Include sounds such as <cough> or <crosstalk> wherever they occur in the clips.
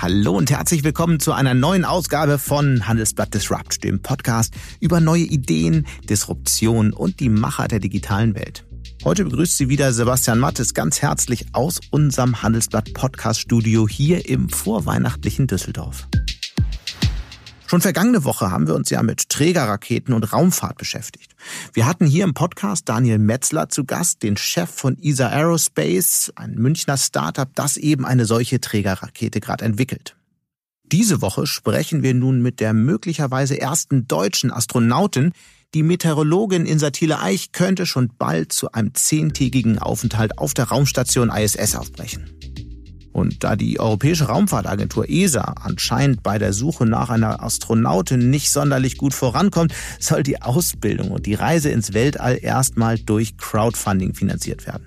Hallo und herzlich willkommen zu einer neuen Ausgabe von Handelsblatt Disrupt, dem Podcast über neue Ideen, Disruption und die Macher der digitalen Welt. Heute begrüßt Sie wieder Sebastian Mattes ganz herzlich aus unserem Handelsblatt Podcast Studio hier im vorweihnachtlichen Düsseldorf. Schon vergangene Woche haben wir uns ja mit Trägerraketen und Raumfahrt beschäftigt. Wir hatten hier im Podcast Daniel Metzler zu Gast, den Chef von ESA Aerospace, ein Münchner Startup, das eben eine solche Trägerrakete gerade entwickelt. Diese Woche sprechen wir nun mit der möglicherweise ersten deutschen Astronautin. Die Meteorologin Insatile Eich könnte schon bald zu einem zehntägigen Aufenthalt auf der Raumstation ISS aufbrechen. Und da die Europäische Raumfahrtagentur ESA anscheinend bei der Suche nach einer Astronautin nicht sonderlich gut vorankommt, soll die Ausbildung und die Reise ins Weltall erstmal durch Crowdfunding finanziert werden.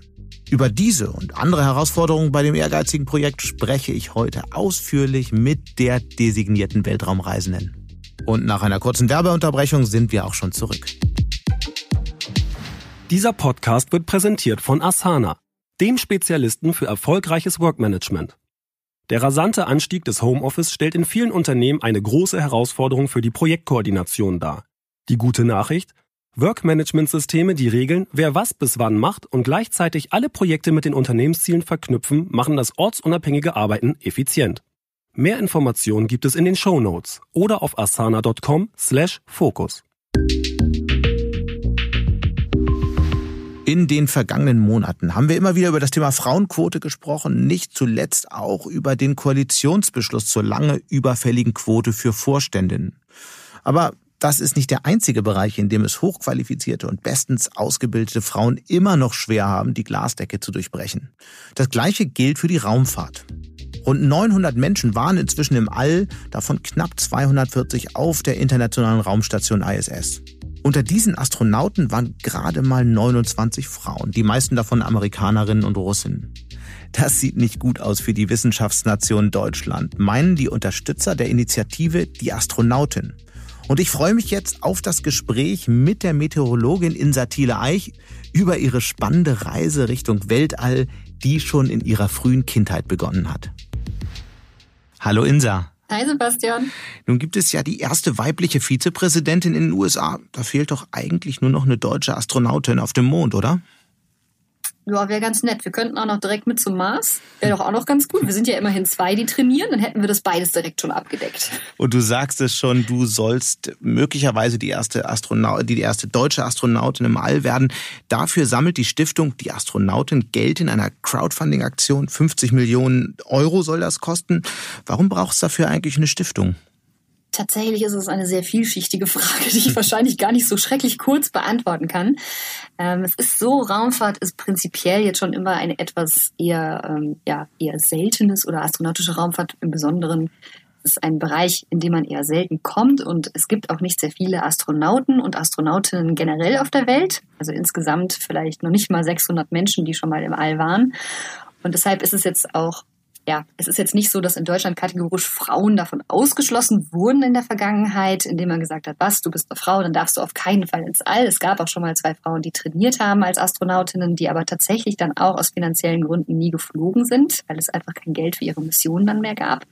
Über diese und andere Herausforderungen bei dem ehrgeizigen Projekt spreche ich heute ausführlich mit der designierten Weltraumreisenden. Und nach einer kurzen Werbeunterbrechung sind wir auch schon zurück. Dieser Podcast wird präsentiert von Asana dem Spezialisten für erfolgreiches Workmanagement. Der rasante Anstieg des Homeoffice stellt in vielen Unternehmen eine große Herausforderung für die Projektkoordination dar. Die gute Nachricht? Workmanagement-Systeme, die regeln, wer was bis wann macht und gleichzeitig alle Projekte mit den Unternehmenszielen verknüpfen, machen das ortsunabhängige Arbeiten effizient. Mehr Informationen gibt es in den Show Notes oder auf asana.com In den vergangenen Monaten haben wir immer wieder über das Thema Frauenquote gesprochen, nicht zuletzt auch über den Koalitionsbeschluss zur lange überfälligen Quote für Vorständinnen. Aber das ist nicht der einzige Bereich, in dem es hochqualifizierte und bestens ausgebildete Frauen immer noch schwer haben, die Glasdecke zu durchbrechen. Das Gleiche gilt für die Raumfahrt. Rund 900 Menschen waren inzwischen im All, davon knapp 240 auf der internationalen Raumstation ISS. Unter diesen Astronauten waren gerade mal 29 Frauen, die meisten davon Amerikanerinnen und Russinnen. Das sieht nicht gut aus für die Wissenschaftsnation Deutschland, meinen die Unterstützer der Initiative die Astronautin. Und ich freue mich jetzt auf das Gespräch mit der Meteorologin Insatile Eich über ihre spannende Reise Richtung Weltall, die schon in ihrer frühen Kindheit begonnen hat. Hallo Insa. Hi Sebastian. Nun gibt es ja die erste weibliche Vizepräsidentin in den USA. Da fehlt doch eigentlich nur noch eine deutsche Astronautin auf dem Mond, oder? Ja, wäre ganz nett. Wir könnten auch noch direkt mit zum Mars. Wäre doch auch noch ganz gut. Wir sind ja immerhin zwei, die trainieren. Dann hätten wir das beides direkt schon abgedeckt. Und du sagst es schon, du sollst möglicherweise die erste Astronaut, die erste deutsche Astronautin im All werden. Dafür sammelt die Stiftung Die Astronautin Geld in einer Crowdfunding-Aktion. 50 Millionen Euro soll das kosten. Warum braucht es dafür eigentlich eine Stiftung? Tatsächlich ist es eine sehr vielschichtige Frage, die ich <laughs> wahrscheinlich gar nicht so schrecklich kurz beantworten kann. Ähm, es ist so, Raumfahrt ist prinzipiell jetzt schon immer ein etwas eher, ähm, ja, eher seltenes oder astronautische Raumfahrt im Besonderen ist ein Bereich, in dem man eher selten kommt und es gibt auch nicht sehr viele Astronauten und Astronautinnen generell auf der Welt. Also insgesamt vielleicht noch nicht mal 600 Menschen, die schon mal im All waren. Und deshalb ist es jetzt auch ja, es ist jetzt nicht so, dass in Deutschland kategorisch Frauen davon ausgeschlossen wurden in der Vergangenheit, indem man gesagt hat, was, du bist eine Frau, dann darfst du auf keinen Fall ins All. Es gab auch schon mal zwei Frauen, die trainiert haben als Astronautinnen, die aber tatsächlich dann auch aus finanziellen Gründen nie geflogen sind, weil es einfach kein Geld für ihre Mission dann mehr gab.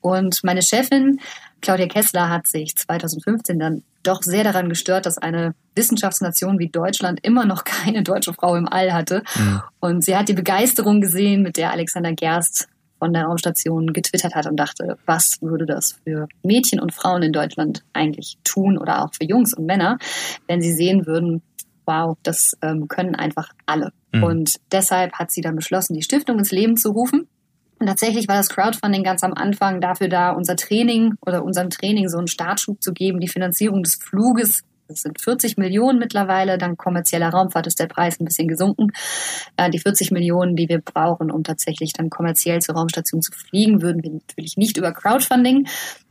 Und meine Chefin, Claudia Kessler, hat sich 2015 dann doch sehr daran gestört, dass eine Wissenschaftsnation wie Deutschland immer noch <laughs> keine deutsche Frau im All hatte. Mhm. Und sie hat die Begeisterung gesehen, mit der Alexander Gerst von der Raumstation getwittert hat und dachte, was würde das für Mädchen und Frauen in Deutschland eigentlich tun oder auch für Jungs und Männer, wenn sie sehen würden, wow, das ähm, können einfach alle. Mhm. Und deshalb hat sie dann beschlossen, die Stiftung ins Leben zu rufen. Und tatsächlich war das Crowdfunding ganz am Anfang dafür da, unser Training oder unserem Training so einen Startschub zu geben, die Finanzierung des Fluges. Das sind 40 Millionen mittlerweile. Dank kommerzieller Raumfahrt ist der Preis ein bisschen gesunken. Äh, die 40 Millionen, die wir brauchen, um tatsächlich dann kommerziell zur Raumstation zu fliegen, würden wir natürlich nicht über Crowdfunding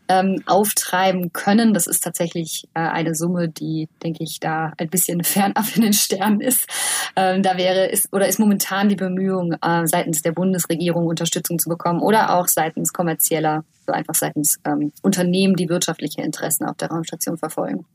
ähm, auftreiben können. Das ist tatsächlich äh, eine Summe, die, denke ich, da ein bisschen <laughs> fernab in den Sternen ist. Ähm, da wäre ist oder ist momentan die Bemühung, äh, seitens der Bundesregierung Unterstützung zu bekommen oder auch seitens kommerzieller so einfach seitens ähm, Unternehmen, die wirtschaftliche Interessen auf der Raumstation verfolgen.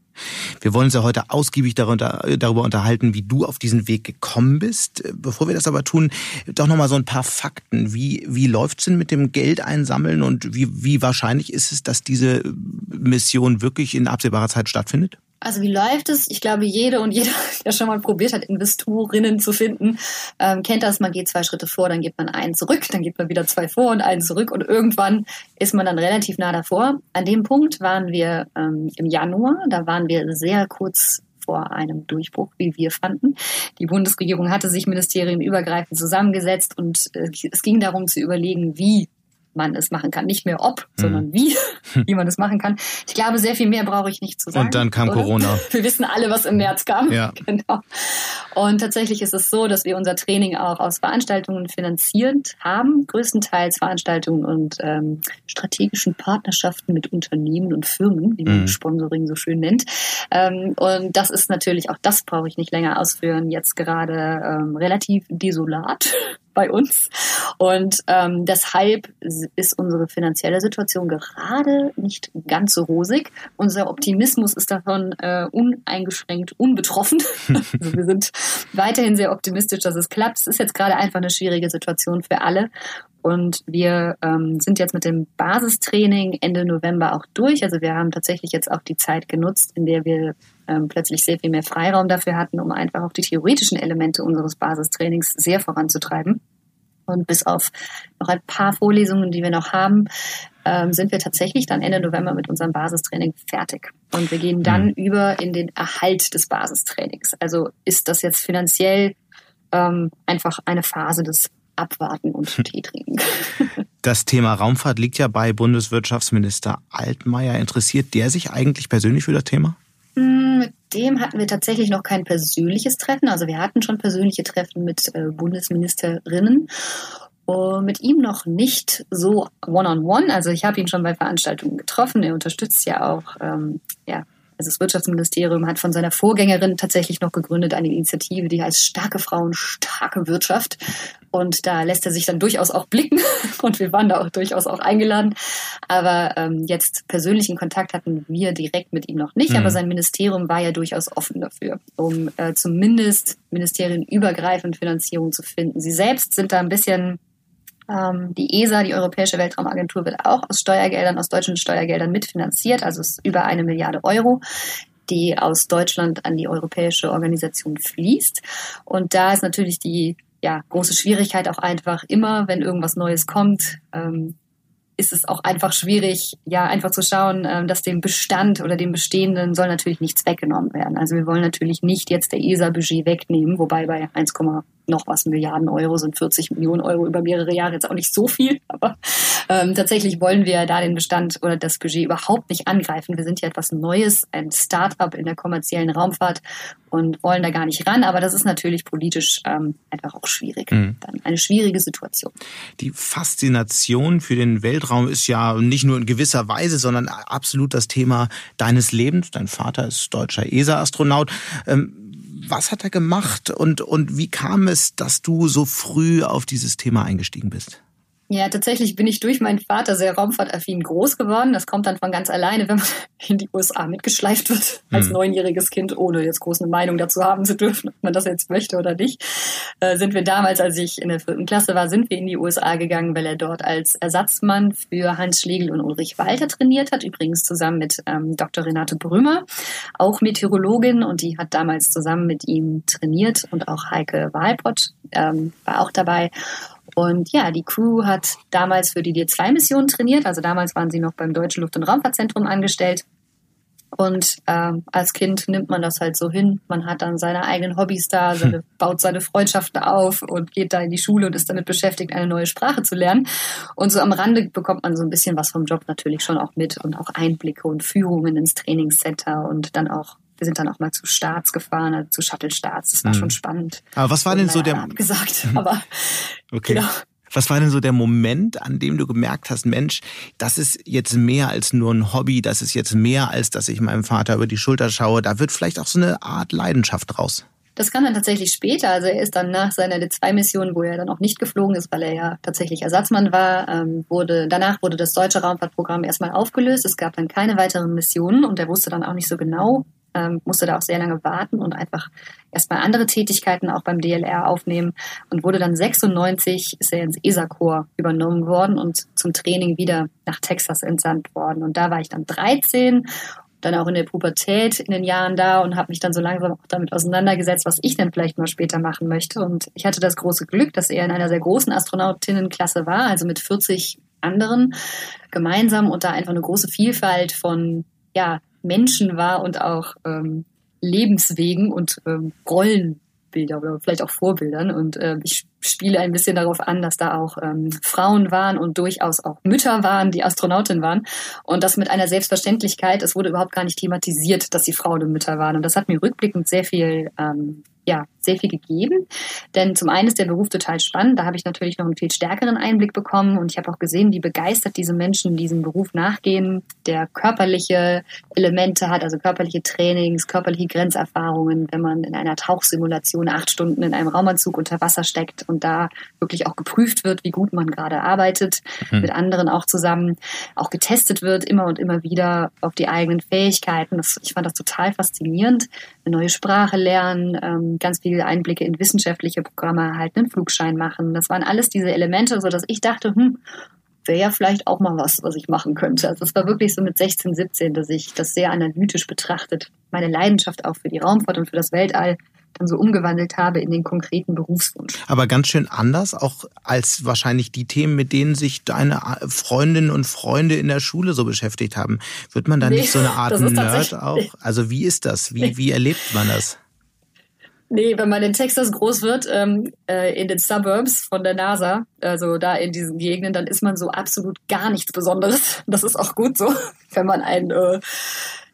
Wir wollen uns ja heute ausgiebig darüber unterhalten, wie du auf diesen Weg gekommen bist. Bevor wir das aber tun, doch nochmal so ein paar Fakten. Wie, wie läuft's denn mit dem Geld einsammeln und wie, wie wahrscheinlich ist es, dass diese Mission wirklich in absehbarer Zeit stattfindet? Also wie läuft es? Ich glaube, jede und jeder, <laughs> der schon mal probiert hat, Investorinnen zu finden, ähm, kennt das. Man geht zwei Schritte vor, dann geht man einen zurück, dann geht man wieder zwei vor und einen zurück und irgendwann ist man dann relativ nah davor. An dem Punkt waren wir ähm, im Januar. Da waren wir sehr kurz vor einem Durchbruch, wie wir fanden. Die Bundesregierung hatte sich ministerienübergreifend zusammengesetzt und äh, es ging darum zu überlegen, wie man es machen kann. Nicht mehr ob, mhm. sondern wie, <laughs> wie man es machen kann. Ich glaube, sehr viel mehr brauche ich nicht zu sagen. Und dann kam oder? Corona. <laughs> Wir wissen alle, was im März kam. Ja. <laughs> Genau. Und tatsächlich ist es so, dass wir unser Training auch aus Veranstaltungen finanziert haben, größtenteils Veranstaltungen und ähm, strategischen Partnerschaften mit Unternehmen und Firmen, wie man mhm. Sponsoring so schön nennt. Ähm, und das ist natürlich, auch das brauche ich nicht länger ausführen, jetzt gerade ähm, relativ desolat bei uns. Und ähm, deshalb ist unsere finanzielle Situation gerade nicht ganz so rosig. Unser Optimismus ist davon äh, uneingeschränkt unbetroffen. <laughs> also wir sind weiterhin sehr optimistisch, dass es klappt. Es ist jetzt gerade einfach eine schwierige Situation für alle. Und wir ähm, sind jetzt mit dem Basistraining Ende November auch durch. Also wir haben tatsächlich jetzt auch die Zeit genutzt, in der wir ähm, plötzlich sehr viel mehr Freiraum dafür hatten, um einfach auch die theoretischen Elemente unseres Basistrainings sehr voranzutreiben. Und bis auf noch ein paar Vorlesungen, die wir noch haben, ähm, sind wir tatsächlich dann Ende November mit unserem Basistraining fertig. Und wir gehen dann mhm. über in den Erhalt des Basistrainings. Also ist das jetzt finanziell ähm, einfach eine Phase des abwarten und Tee trinken. <laughs> Das Thema Raumfahrt liegt ja bei Bundeswirtschaftsminister Altmaier. Interessiert der sich eigentlich persönlich für das Thema? Hm, mit dem hatten wir tatsächlich noch kein persönliches Treffen. Also wir hatten schon persönliche Treffen mit äh, Bundesministerinnen. Uh, mit ihm noch nicht so one-on-one. -on -one. Also ich habe ihn schon bei Veranstaltungen getroffen. Er unterstützt ja auch ähm, ja, also das Wirtschaftsministerium hat von seiner Vorgängerin tatsächlich noch gegründet eine Initiative, die heißt Starke Frauen, starke Wirtschaft. Und da lässt er sich dann durchaus auch blicken. <laughs> Und wir waren da auch durchaus auch eingeladen. Aber ähm, jetzt persönlichen Kontakt hatten wir direkt mit ihm noch nicht. Mhm. Aber sein Ministerium war ja durchaus offen dafür, um äh, zumindest ministerienübergreifend Finanzierung zu finden. Sie selbst sind da ein bisschen ähm, die ESA, die Europäische Weltraumagentur, wird auch aus Steuergeldern, aus deutschen Steuergeldern mitfinanziert, also ist über eine Milliarde Euro die aus Deutschland an die europäische Organisation fließt. Und da ist natürlich die ja, große Schwierigkeit auch einfach immer, wenn irgendwas Neues kommt, ähm, ist es auch einfach schwierig, ja, einfach zu schauen, ähm, dass dem Bestand oder dem Bestehenden soll natürlich nichts weggenommen werden. Also wir wollen natürlich nicht jetzt der ESA-Budget wegnehmen, wobei bei 1, noch was Milliarden Euro sind 40 Millionen Euro über mehrere Jahre jetzt auch nicht so viel, <laughs> aber ähm, tatsächlich wollen wir da den Bestand oder das Budget überhaupt nicht angreifen. Wir sind ja etwas Neues, ein Start-up in der kommerziellen Raumfahrt und wollen da gar nicht ran, aber das ist natürlich politisch ähm, einfach auch schwierig. Mhm. Dann eine schwierige Situation. Die Faszination für den Weltraum ist ja nicht nur in gewisser Weise, sondern absolut das Thema deines Lebens. Dein Vater ist deutscher ESA-Astronaut. Ähm, was hat er gemacht und, und wie kam es, dass du so früh auf dieses Thema eingestiegen bist? Ja, tatsächlich bin ich durch meinen Vater sehr raumfahrtaffin groß geworden. Das kommt dann von ganz alleine, wenn man <laughs> in die USA mitgeschleift wird, als hm. neunjähriges Kind, ohne jetzt groß eine Meinung dazu haben zu dürfen, ob man das jetzt möchte oder nicht. Äh, sind wir damals, als ich in der vierten Klasse war, sind wir in die USA gegangen, weil er dort als Ersatzmann für Hans Schlegel und Ulrich Walter trainiert hat. Übrigens zusammen mit ähm, Dr. Renate Brümmer, auch Meteorologin, und die hat damals zusammen mit ihm trainiert und auch Heike Wahlpott ähm, war auch dabei. Und ja, die Crew hat damals für die D2-Mission trainiert. Also damals waren sie noch beim Deutschen Luft- und Raumfahrtzentrum angestellt. Und ähm, als Kind nimmt man das halt so hin. Man hat dann seine eigenen Hobbys da, <laughs> seine, hm. baut seine Freundschaften auf und geht da in die Schule und ist damit beschäftigt, eine neue Sprache zu lernen. Und so am Rande bekommt man so ein bisschen was vom Job natürlich schon auch mit und auch Einblicke und Führungen ins Trainingscenter und dann auch wir sind dann auch mal zu Starts gefahren, also zu Shuttle-Starts. Das war mhm. schon spannend. Aber was war denn so der... Abgesagt, <laughs> aber okay. Genau. Was war denn so der Moment, an dem du gemerkt hast, Mensch, das ist jetzt mehr als nur ein Hobby, das ist jetzt mehr als, dass ich meinem Vater über die Schulter schaue. Da wird vielleicht auch so eine Art Leidenschaft draus. Das kam dann tatsächlich später. Also er ist dann nach seiner D2-Mission, wo er dann auch nicht geflogen ist, weil er ja tatsächlich Ersatzmann war, ähm, wurde, danach wurde das deutsche Raumfahrtprogramm erstmal aufgelöst. Es gab dann keine weiteren Missionen und er wusste dann auch nicht so genau, ähm, musste da auch sehr lange warten und einfach erstmal andere Tätigkeiten auch beim DLR aufnehmen und wurde dann 96 ist er ins ESA-Korps übernommen worden und zum Training wieder nach Texas entsandt worden. Und da war ich dann 13 dann auch in der Pubertät in den Jahren da und habe mich dann so langsam auch damit auseinandergesetzt, was ich denn vielleicht mal später machen möchte. Und ich hatte das große Glück, dass er in einer sehr großen Astronautinnenklasse war, also mit 40 anderen gemeinsam und da einfach eine große Vielfalt von ja, Menschen war und auch ähm, Lebenswegen und ähm, Rollenbilder oder vielleicht auch Vorbildern. Und äh, ich spiele ein bisschen darauf an, dass da auch ähm, Frauen waren und durchaus auch Mütter waren, die Astronautin waren. Und das mit einer Selbstverständlichkeit. Es wurde überhaupt gar nicht thematisiert, dass sie Frauen und Mütter waren. Und das hat mir rückblickend sehr viel ähm, ja, sehr viel gegeben. Denn zum einen ist der Beruf total spannend. Da habe ich natürlich noch einen viel stärkeren Einblick bekommen und ich habe auch gesehen, wie begeistert diese Menschen diesem Beruf nachgehen, der körperliche Elemente hat, also körperliche Trainings, körperliche Grenzerfahrungen, wenn man in einer Tauchsimulation acht Stunden in einem Raumanzug unter Wasser steckt und da wirklich auch geprüft wird, wie gut man gerade arbeitet, mhm. mit anderen auch zusammen, auch getestet wird, immer und immer wieder auf die eigenen Fähigkeiten. Das, ich fand das total faszinierend. Eine neue Sprache lernen, ähm, ganz viele Einblicke in wissenschaftliche Programme erhalten, einen Flugschein machen. Das waren alles diese Elemente, so dass ich dachte, hm, wäre ja vielleicht auch mal was, was ich machen könnte. Also es war wirklich so mit 16, 17, dass ich das sehr analytisch betrachtet, meine Leidenschaft auch für die Raumfahrt und für das Weltall dann so umgewandelt habe in den konkreten Berufswunsch. Aber ganz schön anders, auch als wahrscheinlich die Themen, mit denen sich deine Freundinnen und Freunde in der Schule so beschäftigt haben. Wird man da nee, nicht so eine Art Nerd auch? Also wie ist das? Wie, wie erlebt man das? Nee, wenn man in Texas groß wird, ähm, äh, in den Suburbs von der NASA, also da in diesen Gegenden, dann ist man so absolut gar nichts Besonderes. Das ist auch gut so, <laughs> wenn man ein äh,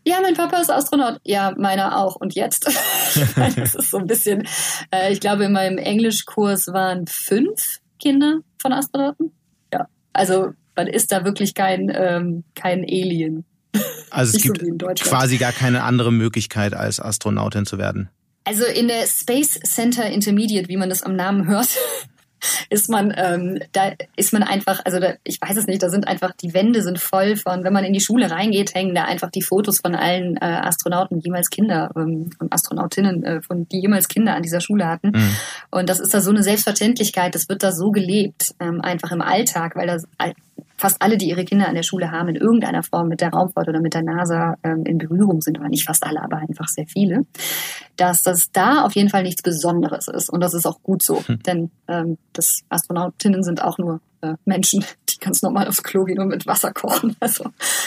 ja, mein Papa ist Astronaut. Ja, meiner auch. Und jetzt? <laughs> <laughs> das ist so ein bisschen, äh, ich glaube, in meinem Englischkurs waren fünf Kinder von Astronauten. Ja, also man ist da wirklich kein, ähm, kein Alien. Also es gibt so quasi gar keine andere Möglichkeit, als Astronautin zu werden. Also in der Space Center Intermediate, wie man das am Namen hört, <laughs> ist man, ähm, da ist man einfach, also da, ich weiß es nicht, da sind einfach, die Wände sind voll von, wenn man in die Schule reingeht, hängen da einfach die Fotos von allen äh, Astronauten, jemals Kinder ähm, und Astronautinnen, äh, von die jemals Kinder an dieser Schule hatten. Mhm. Und das ist da so eine Selbstverständlichkeit, das wird da so gelebt, ähm, einfach im Alltag, weil das fast alle, die ihre Kinder an der Schule haben, in irgendeiner Form mit der Raumfahrt oder mit der NASA ähm, in Berührung sind, aber nicht fast alle, aber einfach sehr viele, dass das da auf jeden Fall nichts Besonderes ist. Und das ist auch gut so, hm. denn ähm, das Astronautinnen sind auch nur äh, Menschen, die ganz normal aufs Klo gehen und mit Wasser kochen. <laughs> Also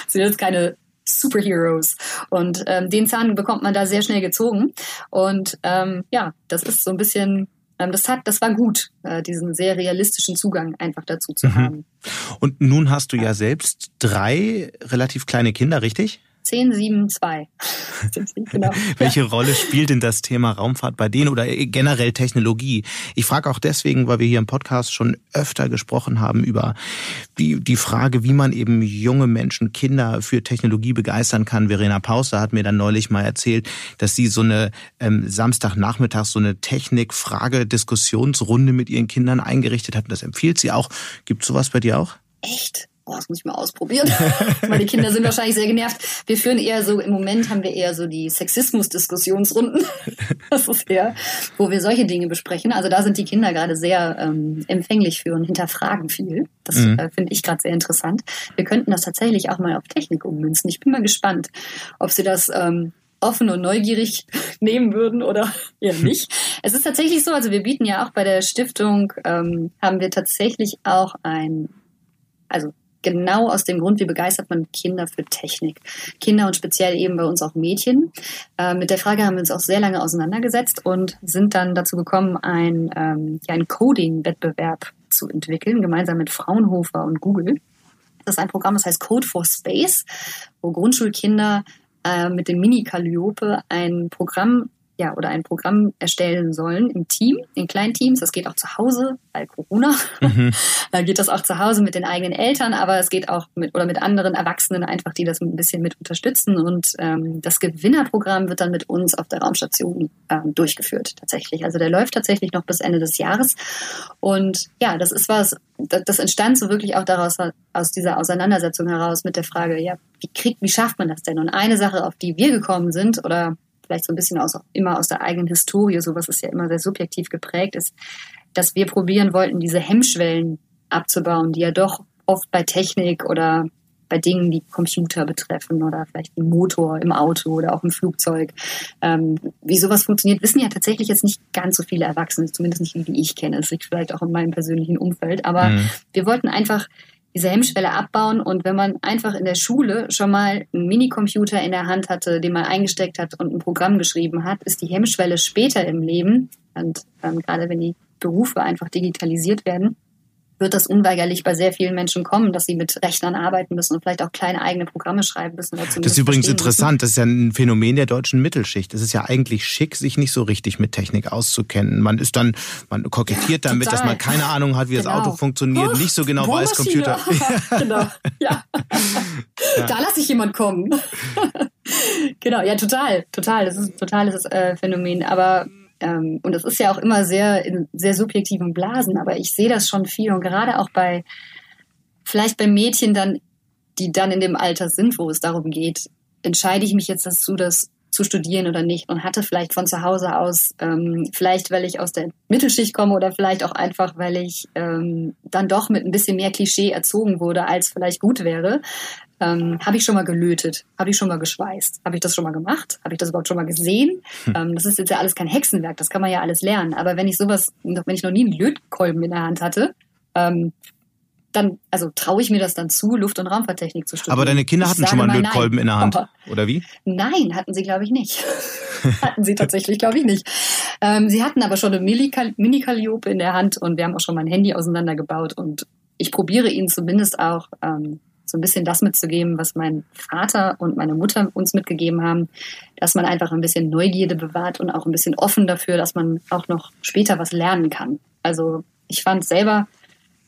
sind jetzt keine Superheroes. Und ähm, den Zahn bekommt man da sehr schnell gezogen. Und ähm, ja, das ist so ein bisschen das hat, das war gut, äh, diesen sehr realistischen Zugang einfach dazu zu mhm. haben. Und nun hast du ja selbst drei relativ kleine Kinder, richtig? 10, 7, 2. genau. <laughs> Welche ja. Rolle spielt denn das Thema Raumfahrt bei denen oder generell Technologie? Ich frage auch deswegen, weil wir hier im Podcast schon öfter gesprochen haben über die, die Frage, wie man eben junge Menschen, Kinder für Technologie begeistern kann. Verena Pauster hat mir dann neulich mal erzählt, dass sie so eine ähm, Samstagnachmittag so eine Technik-Frage-Diskussionsrunde mit ihren Kindern eingerichtet hat. Das empfiehlt sie auch. Gibt sowas bei dir auch? Echt? Oh, das muss ich mal ausprobieren. <laughs> Meine Kinder sind wahrscheinlich sehr genervt. Wir führen eher so, im Moment haben wir eher so die Sexismus-Diskussionsrunden. <laughs> Das ist eher, wo wir solche Dinge besprechen. Also da sind die Kinder gerade sehr ähm, empfänglich für und hinterfragen viel. Das mhm. äh, finde ich gerade sehr interessant. Wir könnten das tatsächlich auch mal auf Technik ummünzen. Ich bin mal gespannt, ob sie das ähm, offen und neugierig <laughs> nehmen würden oder eher nicht. Es ist tatsächlich so, also wir bieten ja auch bei der Stiftung, ähm, haben wir tatsächlich auch ein, also genau aus dem Grund, wie begeistert man Kinder für Technik. Kinder und speziell eben bei uns auch Mädchen. Äh, mit der Frage haben wir uns auch sehr lange auseinandergesetzt und sind dann dazu gekommen, ein, ähm, ja, einen Coding-Wettbewerb zu entwickeln, gemeinsam mit Fraunhofer und Google. Das ist ein Programm, das heißt Code for Space, wo Grundschulkinder äh, mit dem Mini Calliope ein Programm ja, oder ein Programm erstellen sollen im Team, in kleinen Teams. Das geht auch zu Hause, weil Corona. Mhm. <laughs> da geht das auch zu Hause mit den eigenen Eltern, aber es geht auch mit oder mit anderen Erwachsenen einfach, die das ein bisschen mit unterstützen. Und ähm, das Gewinnerprogramm wird dann mit uns auf der Raumstation ähm, durchgeführt, tatsächlich. Also der läuft tatsächlich noch bis Ende des Jahres. Und ja, das ist was, das, das entstand so wirklich auch daraus, aus dieser Auseinandersetzung heraus mit der Frage, ja, wie kriegt, wie schafft man das denn? Und eine Sache, auf die wir gekommen sind, oder vielleicht so ein bisschen aus, immer aus der eigenen Historie, sowas ist ja immer sehr subjektiv geprägt, ist, dass wir probieren wollten, diese Hemmschwellen abzubauen, die ja doch oft bei Technik oder bei Dingen, die Computer betreffen oder vielleicht den Motor im Auto oder auch im Flugzeug. Ähm, wie sowas funktioniert, wissen ja tatsächlich jetzt nicht ganz so viele Erwachsene, zumindest nicht die, die ich kenne. Es liegt vielleicht auch in meinem persönlichen Umfeld. Aber mhm. wir wollten einfach diese Hemmschwelle abbauen. Und wenn man einfach in der Schule schon mal einen Minicomputer in der Hand hatte, den man eingesteckt hat und ein Programm geschrieben hat, ist die Hemmschwelle später im Leben, und ähm, gerade wenn die Berufe einfach digitalisiert werden, wird das unweigerlich bei sehr vielen Menschen kommen, dass sie mit Rechnern arbeiten müssen und vielleicht auch kleine eigene Programme schreiben müssen. das ist übrigens interessant. Müssen. Das ist ja ein Phänomen der deutschen Mittelschicht. Es ist ja eigentlich schick, sich nicht so richtig mit Technik auszukennen. Man ist dann, man kokettiert damit, Total. dass man keine Ahnung hat, wie genau. das Auto funktioniert, oh, nicht so genau weiß Computer. <laughs> genau, ja. <laughs> ja. Da lasse ich jemand kommen. <laughs> genau, ja, total, total. Das ist ein totales äh, Phänomen. Aber ähm, und das ist ja auch immer sehr in sehr subjektiven Blasen, aber ich sehe das schon viel. Und gerade auch bei, vielleicht bei Mädchen dann, die dann in dem Alter sind, wo es darum geht, entscheide ich mich jetzt dazu, das zu studieren oder nicht? Und hatte vielleicht von zu Hause aus, ähm, vielleicht weil ich aus der Mittelschicht komme oder vielleicht auch einfach, weil ich ähm, dann doch mit ein bisschen mehr Klischee erzogen wurde, als vielleicht gut wäre, ähm, habe ich schon mal gelötet? Habe ich schon mal geschweißt? Habe ich das schon mal gemacht? Habe ich das überhaupt schon mal gesehen? Hm. Ähm, das ist jetzt ja alles kein Hexenwerk, das kann man ja alles lernen. Aber wenn ich sowas, wenn ich noch nie einen Lötkolben in der Hand hatte, ähm, dann, also traue ich mir das dann zu, Luft- und Raumfahrttechnik zu studieren. Aber deine Kinder hatten schon mal einen Lötkolben in der Hand, <laughs> oder wie? Nein, hatten sie, glaube ich, nicht. <laughs> hatten sie tatsächlich, glaube ich, nicht. Ähm, sie hatten aber schon eine Mini-Calliope in der Hand und wir haben auch schon mein Handy auseinandergebaut und ich probiere ihnen zumindest auch ähm, so ein bisschen das mitzugeben, was mein Vater und meine Mutter uns mitgegeben haben, dass man einfach ein bisschen Neugierde bewahrt und auch ein bisschen offen dafür, dass man auch noch später was lernen kann. Also ich fand selber,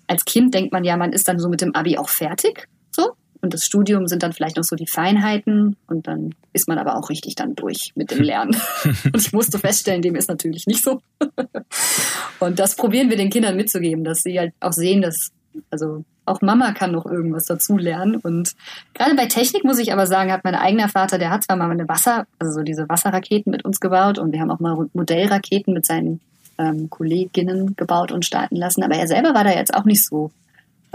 als Kind denkt man ja, man ist dann so mit dem Abi auch fertig, so. Und das Studium sind dann vielleicht noch so die Feinheiten und dann ist man aber auch richtig dann durch mit dem <laughs> Lernen. und ich musste feststellen, dem ist natürlich nicht so. <laughs> und das probieren wir den Kindern mitzugeben, dass sie halt auch sehen, dass also auch Mama kann noch irgendwas dazu lernen. Und gerade bei Technik muss ich aber sagen, hat mein eigener Vater, der hat zwar mal eine Wasser, also so diese Wasserraketen mit uns gebaut und wir haben auch mal Modellraketen mit seinen ähm, Kolleginnen gebaut und starten lassen. Aber er selber war da jetzt auch nicht so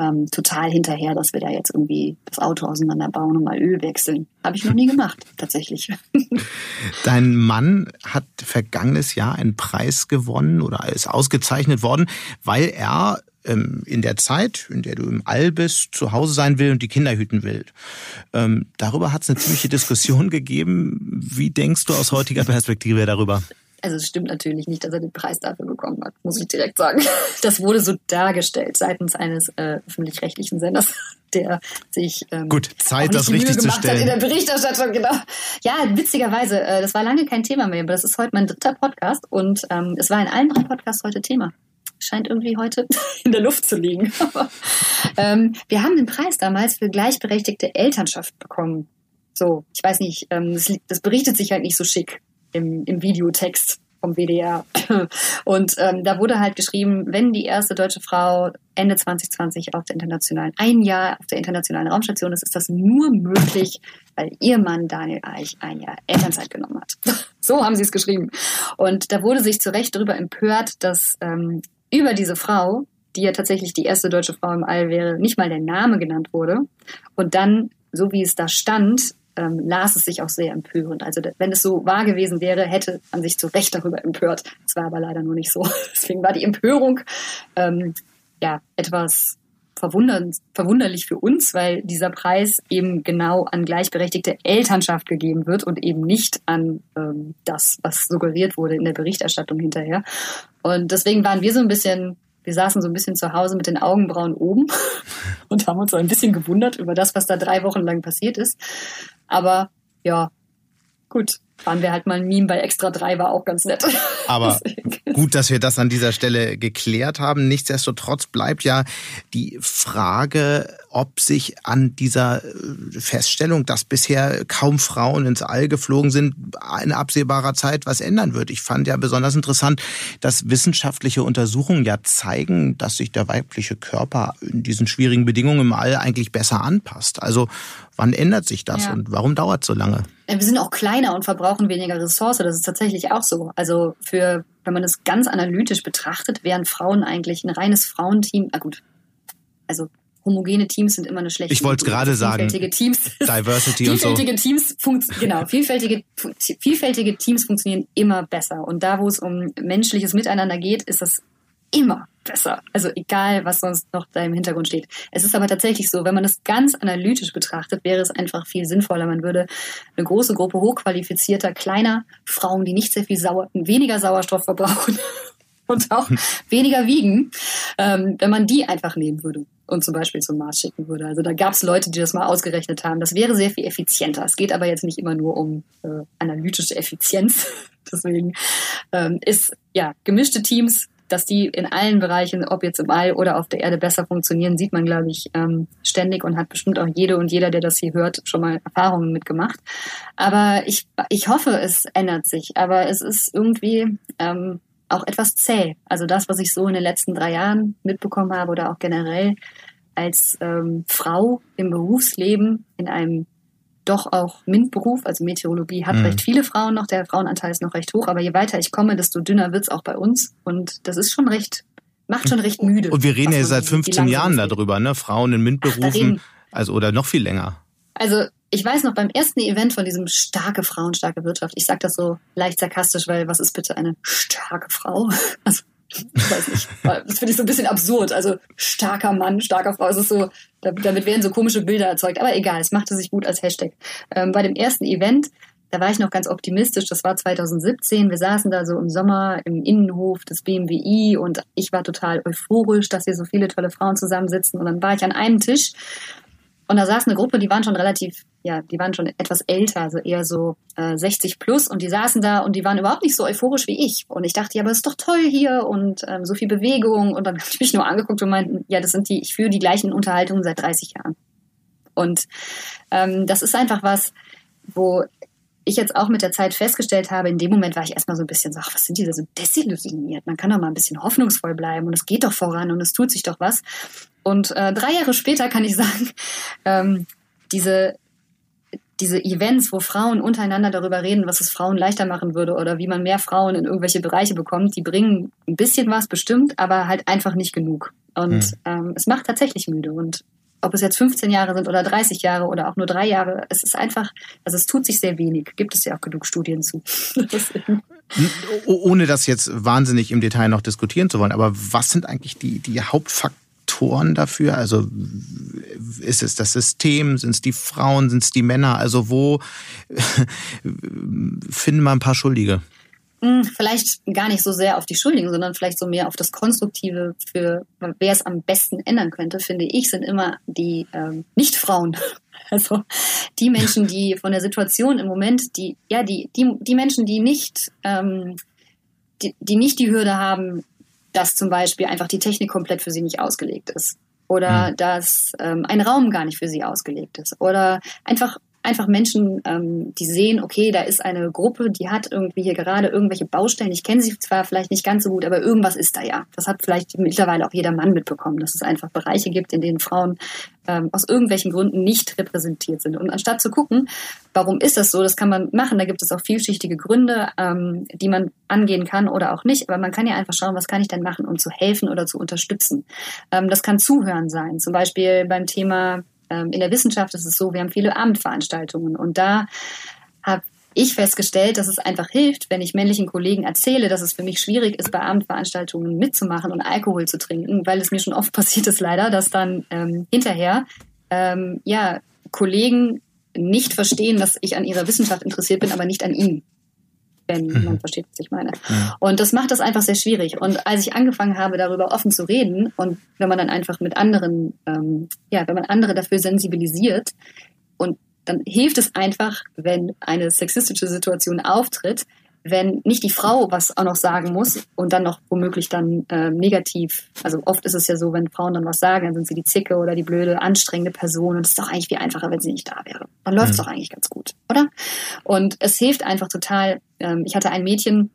ähm, total hinterher, dass wir da jetzt irgendwie das Auto auseinanderbauen und mal Öl wechseln. Habe ich noch nie gemacht, <laughs> tatsächlich. Dein Mann hat vergangenes Jahr einen Preis gewonnen oder ist ausgezeichnet worden, weil er in der Zeit, in der du im All bist, zu Hause sein will und die Kinder hüten will. Ähm, darüber hat es eine ziemliche Diskussion <laughs> gegeben. Wie denkst du aus heutiger Perspektive darüber? Also es stimmt natürlich nicht, dass er den Preis dafür bekommen hat, muss ich direkt sagen. <laughs> Das wurde so dargestellt seitens eines äh, öffentlich-rechtlichen Senders, <laughs> der sich ähm, gut Zeit, das richtig zu stellen in der Berichterstattung. Genau. Ja, witzigerweise, äh, das war lange kein Thema mehr, aber das ist heute mein dritter Podcast und ähm, es war in allen drei Podcasts heute Thema scheint irgendwie heute <laughs> in der Luft zu liegen. <laughs> ähm, wir haben den Preis damals für gleichberechtigte Elternschaft bekommen. So, ich weiß nicht, ähm, das, das, berichtet sich halt nicht so schick im, im Videotext vom WDR. <laughs> Und ähm, da wurde halt geschrieben, wenn die erste deutsche Frau Ende 2020 auf der internationalen, ein Jahr auf der internationalen Raumstation ist, ist das nur möglich, weil ihr Mann Daniel Eich ein Jahr Elternzeit genommen hat. so haben sie es geschrieben. Und da wurde sich zu Recht darüber empört, dass ähm, über diese Frau, die ja tatsächlich die erste deutsche Frau im All wäre, nicht mal der Name genannt wurde. Und dann, so wie es da stand, ähm, las es sich auch sehr empörend. Also wenn es so wahr gewesen wäre, hätte man sich zu Recht darüber empört. Das war aber leider nur nicht so. <laughs> Deswegen war die Empörung ähm, ja etwas verwunderlich für uns, weil dieser Preis eben genau an gleichberechtigte Elternschaft gegeben wird und eben nicht an ähm, das, was suggeriert wurde in der Berichterstattung hinterher. Und deswegen waren wir so ein bisschen, wir saßen so ein bisschen zu Hause mit den Augenbrauen oben <laughs> und haben uns so ein bisschen gewundert über das, was da drei Wochen lang passiert ist. Aber ja, gut, waren wir halt mal ein Meme bei Extra 3, war auch ganz nett. Aber <laughs> <laughs> gut, dass wir das an dieser Stelle geklärt haben. Nichtsdestotrotz bleibt ja die Frage, ob sich an dieser äh, Feststellung, dass bisher kaum Frauen ins All geflogen sind, in absehbarer Zeit was ändern wird. Ich fand ja besonders interessant, dass wissenschaftliche Untersuchungen ja zeigen, dass sich der weibliche Körper in diesen schwierigen Bedingungen im All eigentlich besser anpasst. Also wann ändert sich das ja. und warum dauert es so lange? Wir sind auch kleiner und verbrauchen weniger Ressource. Das ist tatsächlich auch so. Also für, wenn man es ganz analytisch betrachtet, wären Frauen eigentlich ein reines Frauenteam. Ah gut, also homogene Teams sind immer eine schlechte. Ich wollte es gerade sagen. Vielfältige Teams. Diversity vielfältige und so. Teams genau, vielfältige, vielfältige Teams funktionieren immer besser. Und da, wo es um menschliches Miteinander geht, ist das immer besser. Also egal, was sonst noch da im Hintergrund steht. Es ist aber tatsächlich so, wenn man es ganz analytisch betrachtet, wäre es einfach viel sinnvoller. Man würde eine große Gruppe hochqualifizierter, kleiner Frauen, die nicht sehr viel Sauer, weniger Sauerstoff verbrauchen <laughs> und auch <laughs> weniger wiegen, ähm, wenn man die einfach nehmen würde und zum Beispiel zum Mars schicken würde. Also da gab es Leute, die das mal ausgerechnet haben. Das wäre sehr viel effizienter. Es geht aber jetzt nicht immer nur um äh, analytische Effizienz. <laughs> Deswegen ähm, ist ja gemischte Teams dass die in allen Bereichen, ob jetzt im All oder auf der Erde besser funktionieren, sieht man, glaube ich, ähm, ständig und hat bestimmt auch jede und jeder, der das hier hört, schon mal Erfahrungen mitgemacht. Aber ich, ich hoffe, es ändert sich. Aber es ist irgendwie ähm, auch etwas zäh. Also das, was ich so in den letzten drei Jahren mitbekommen habe oder auch generell als ähm, Frau im Berufsleben in einem doch auch MINT-Beruf, also Meteorologie hat mhm. recht viele Frauen noch, der Frauenanteil ist noch recht hoch, aber je weiter ich komme, desto dünner wird's auch bei uns und das ist schon recht, macht schon recht müde. Und wir reden ja seit 15 Jahren darüber, ne? Frauen in MINT-Berufen, also oder noch viel länger. Also ich weiß noch beim ersten Event von diesem starke Frauen, starke Wirtschaft. Ich sage das so leicht sarkastisch, weil was ist bitte eine starke Frau? <laughs> Also ich weiß nicht. Das finde ich so ein bisschen absurd. Also starker Mann, starker Frau. Es ist so, damit werden so komische Bilder erzeugt. Aber egal, es machte sich gut als Hashtag. Ähm, bei dem ersten Event, da war ich noch ganz optimistisch. Das war 2017. Wir saßen da so im Sommer im Innenhof des BMWI und ich war total euphorisch, dass hier so viele tolle Frauen zusammensitzen. Und dann war ich an einem Tisch und da saß eine Gruppe, die waren schon relativ, ja, die waren schon etwas älter, also eher so äh, 60 plus. Und die saßen da und die waren überhaupt nicht so euphorisch wie ich. Und ich dachte, ja, aber es ist doch toll hier und ähm, so viel Bewegung. Und dann <laughs> habe ich mich nur angeguckt und meinten, ja, das sind die, ich führe die gleichen Unterhaltungen seit 30 Jahren. Und ähm, das ist einfach was, wo ich jetzt auch mit der Zeit festgestellt habe, in dem Moment war ich erstmal so ein bisschen so, ach, was sind die da so desillusioniert? Man kann doch mal ein bisschen hoffnungsvoll bleiben und es geht doch voran und es tut sich doch was. Und äh, drei Jahre später kann ich <laughs> sagen, ähm, diese, diese Events, wo Frauen untereinander darüber reden, was es Frauen leichter machen würde oder wie man mehr Frauen in irgendwelche Bereiche bekommt, die bringen ein bisschen was bestimmt, aber halt einfach nicht genug. Und hm. ähm, es macht tatsächlich müde. Und ob es jetzt 15 Jahre sind oder 30 Jahre oder auch nur drei Jahre, es ist einfach, also es tut sich sehr wenig. Gibt es ja auch genug Studien zu. <laughs> Ohne das jetzt wahnsinnig im Detail noch diskutieren zu wollen, aber was sind eigentlich die, die Hauptfaktoren? Faktoren dafür? Also ist es das System, sind es die Frauen, sind es die Männer? Also wo <laughs> finden wir ein paar Schuldige? Hm, vielleicht gar nicht so sehr auf die Schuldigen, sondern vielleicht so mehr auf das Konstruktive, für wer es am besten ändern könnte, finde ich, sind immer die ähm, Nicht-Frauen. <laughs> Also die Menschen, die von der Situation im Moment, die, ja, die, die, die Menschen, die nicht, ähm, die, die nicht die Hürde haben, dass zum Beispiel einfach die Technik komplett für sie nicht ausgelegt ist. Oder mhm. dass ähm, ein Raum gar nicht für sie ausgelegt ist. Oder einfach einfach Menschen, ähm, die sehen, okay, da ist eine Gruppe, die hat irgendwie hier gerade irgendwelche Baustellen. Ich kenne sie zwar vielleicht nicht ganz so gut, aber irgendwas ist da ja. Das hat vielleicht mittlerweile auch jeder Mann mitbekommen, dass es einfach Bereiche gibt, in denen Frauen ähm, aus irgendwelchen Gründen nicht repräsentiert sind. Und anstatt zu gucken, warum ist das so, das kann man machen. Da gibt es auch vielschichtige Gründe, ähm, die man angehen kann oder auch nicht. Aber man kann ja einfach schauen, was kann ich denn machen, um zu helfen oder zu unterstützen. Ähm, das kann Zuhören sein. Zum Beispiel beim Thema ähm, in der Wissenschaft ist es so, wir haben viele Abendveranstaltungen und da habe ich festgestellt, dass es einfach hilft, wenn ich männlichen Kollegen erzähle, dass es für mich schwierig ist, bei Abendveranstaltungen mitzumachen und Alkohol zu trinken, weil es mir schon oft <laughs> passiert ist leider, dass dann ähm, hinterher ähm, ja Kollegen nicht verstehen, dass ich an ihrer Wissenschaft interessiert bin, aber nicht an ihnen wenn mhm. man versteht, was ich meine. Mhm. Und das macht das einfach sehr schwierig. Und als ich angefangen habe, darüber offen zu reden und wenn man dann einfach mit anderen, ähm, ja, wenn man andere dafür sensibilisiert und dann hilft es einfach, wenn eine sexistische Situation auftritt, wenn nicht die Frau was auch noch sagen muss und dann noch womöglich dann äh, negativ, also oft ist es ja so, wenn Frauen dann was sagen, dann sind sie die Zicke oder die blöde, anstrengende Person und es ist doch eigentlich viel einfacher, wenn sie nicht da wäre. Dann läuft es mhm. doch eigentlich ganz gut, oder? Und es hilft einfach total. Ähm, ich hatte ein Mädchen,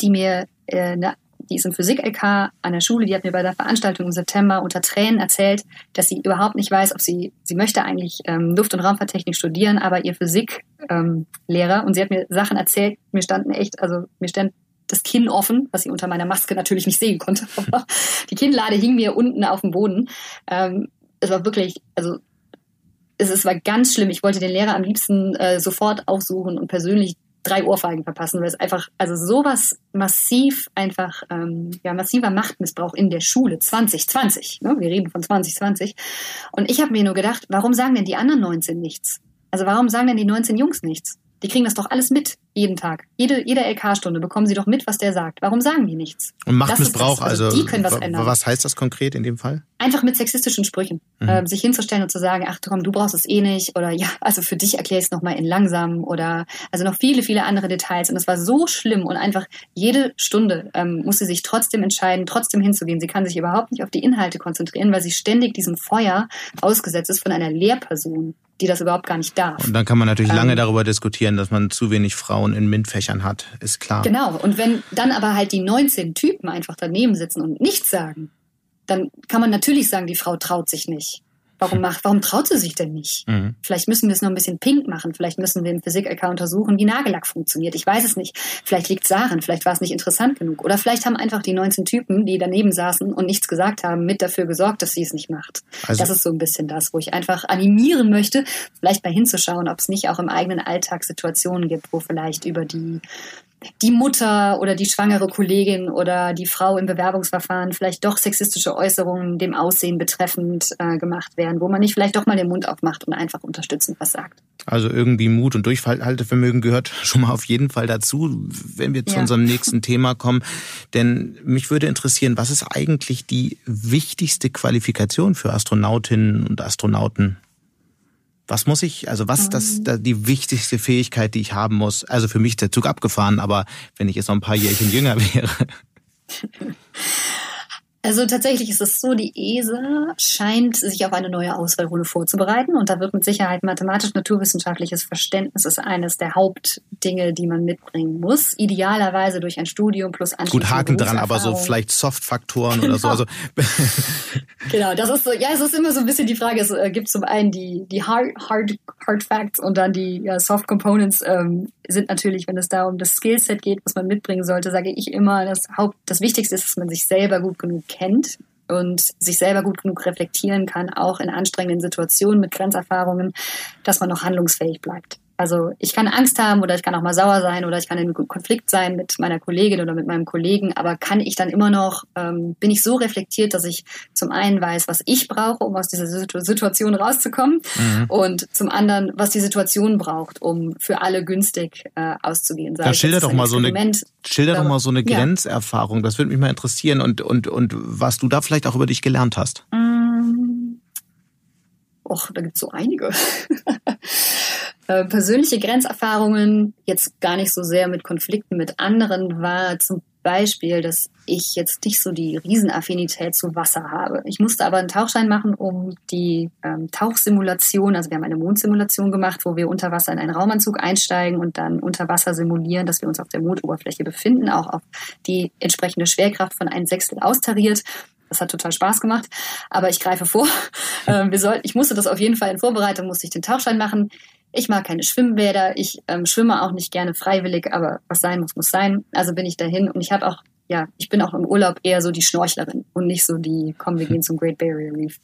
die mir äh, eine die ist im Physik-LK an der Schule, die hat mir bei der Veranstaltung im September unter Tränen erzählt, dass sie überhaupt nicht weiß, ob sie, sie möchte eigentlich ähm, Luft- und Raumfahrttechnik studieren, aber ihr Physiklehrer, ähm, und sie hat mir Sachen erzählt, mir standen echt, also mir stand das Kinn offen, was sie unter meiner Maske natürlich nicht sehen konnte. <laughs> die Kinnlade hing mir unten auf dem Boden. Ähm, es war wirklich, also es, es war ganz schlimm. Ich wollte den Lehrer am liebsten äh, sofort aufsuchen und persönlich drei Ohrfeigen verpassen, weil es einfach, also sowas massiv einfach, ähm, ja, massiver Machtmissbrauch in der Schule 2020, ne? wir reden von 2020. Und ich habe mir nur gedacht, warum sagen denn die anderen 19 nichts? Also warum sagen denn die 19 Jungs nichts? Die kriegen das doch alles mit, jeden Tag. Jede, jede LK-Stunde bekommen sie doch mit, was der sagt. Warum sagen die nichts? Und Machtmissbrauch, also, also, die können was ändern. Was heißt das konkret in dem Fall? Einfach mit sexistischen Sprüchen. Mhm. Äh, sich hinzustellen und zu sagen, ach komm, du brauchst es eh nicht. Oder ja, also für dich erkläre ich es nochmal in langsam. Oder also noch viele, viele andere Details. Und es war so schlimm. Und einfach jede Stunde ähm, muss sie sich trotzdem entscheiden, trotzdem hinzugehen. Sie kann sich überhaupt nicht auf die Inhalte konzentrieren, weil sie ständig diesem Feuer ausgesetzt ist von einer Lehrperson die das überhaupt gar nicht darf. Und dann kann man natürlich ähm, lange darüber diskutieren, dass man zu wenig Frauen in MINT-Fächern hat, ist klar. Genau. Und wenn dann aber halt die 19 Typen einfach daneben sitzen und nichts sagen, dann kann man natürlich sagen, die Frau traut sich nicht. Warum macht, warum traut sie sich denn nicht? Mhm. Vielleicht müssen wir es noch ein bisschen pink machen. Vielleicht müssen wir im Physik-LK untersuchen, wie Nagellack funktioniert. Ich weiß es nicht. Vielleicht liegt es daran. Vielleicht war es nicht interessant genug. Oder vielleicht haben einfach die 19 Typen, die daneben saßen und nichts gesagt haben, mit dafür gesorgt, dass sie es nicht macht. Also, das ist so ein bisschen das, wo ich einfach animieren möchte, vielleicht mal hinzuschauen, ob es nicht auch im eigenen Alltag Situationen gibt, wo vielleicht über die die Mutter oder die schwangere Kollegin oder die Frau im Bewerbungsverfahren vielleicht doch sexistische Äußerungen dem Aussehen betreffend äh, gemacht werden, wo man nicht vielleicht doch mal den Mund aufmacht und einfach unterstützend was sagt. Also irgendwie Mut und Durchhaltevermögen gehört <laughs> schon mal auf jeden Fall dazu, wenn wir zu ja. unserem nächsten <laughs> Thema kommen. Denn mich würde interessieren, was ist eigentlich die wichtigste Qualifikation für Astronautinnen und Astronauten? Was muss ich, also was ist das, ähm. die wichtigste Fähigkeit, die ich haben muss? Also für mich ist der Zug abgefahren, aber wenn ich jetzt noch ein paar Jährchen jünger <laughs> wäre. Also tatsächlich ist es so, die ESA scheint sich auf eine neue Auswahlrunde vorzubereiten und da wird mit Sicherheit mathematisch-naturwissenschaftliches Verständnis ist eines der Hauptdinge, die man mitbringen muss. Idealerweise durch ein Studium plus Gut, Haken dran, aber so vielleicht Soft-Faktoren genau. oder so. Also <laughs> <laughs> genau, das ist so, ja, es ist immer so ein bisschen die Frage, es äh, gibt zum einen die, die Hard, Hard, Hard Facts und dann die ja, Soft Components ähm, sind natürlich, wenn es da um das Skillset geht, was man mitbringen sollte, sage ich immer, das Haupt, das Wichtigste ist, dass man sich selber gut genug kennt und sich selber gut genug reflektieren kann, auch in anstrengenden Situationen mit Grenzerfahrungen, dass man noch handlungsfähig bleibt. Also ich kann Angst haben oder ich kann auch mal sauer sein oder ich kann in Konflikt sein mit meiner Kollegin oder mit meinem Kollegen, aber kann ich dann immer noch, ähm, bin ich so reflektiert, dass ich zum einen weiß, was ich brauche, um aus dieser Situation rauszukommen mhm. und zum anderen, was die Situation braucht, um für alle günstig äh, auszugehen. Sei da schilder doch mal so eine, schilder doch mal so eine Grenzerfahrung. Das würde mich mal interessieren und, und, und was du da vielleicht auch über dich gelernt hast. Mm. Och, da gibt's so einige. <laughs> Äh, persönliche Grenzerfahrungen, jetzt gar nicht so sehr mit Konflikten mit anderen, war zum Beispiel, dass ich jetzt nicht so die Riesenaffinität zu Wasser habe. Ich musste aber einen Tauchschein machen, um die ähm, Tauchsimulation, also wir haben eine Mondsimulation gemacht, wo wir unter Wasser in einen Raumanzug einsteigen und dann unter Wasser simulieren, dass wir uns auf der Mondoberfläche befinden, auch auf die entsprechende Schwerkraft von ein Sechstel austariert. Das hat total Spaß gemacht. Aber ich greife vor. <laughs> Ähm, wir sollten, ich musste das auf jeden Fall in Vorbereitung, musste ich den Tauchschein machen. Ich mag keine Schwimmbäder. Ich ähm, schwimme auch nicht gerne freiwillig, aber was sein muss, muss sein. Also bin ich dahin und ich habe auch, ja, ich bin auch im Urlaub eher so die Schnorchlerin und nicht so die, komm, wir gehen zum Great Barrier Reef.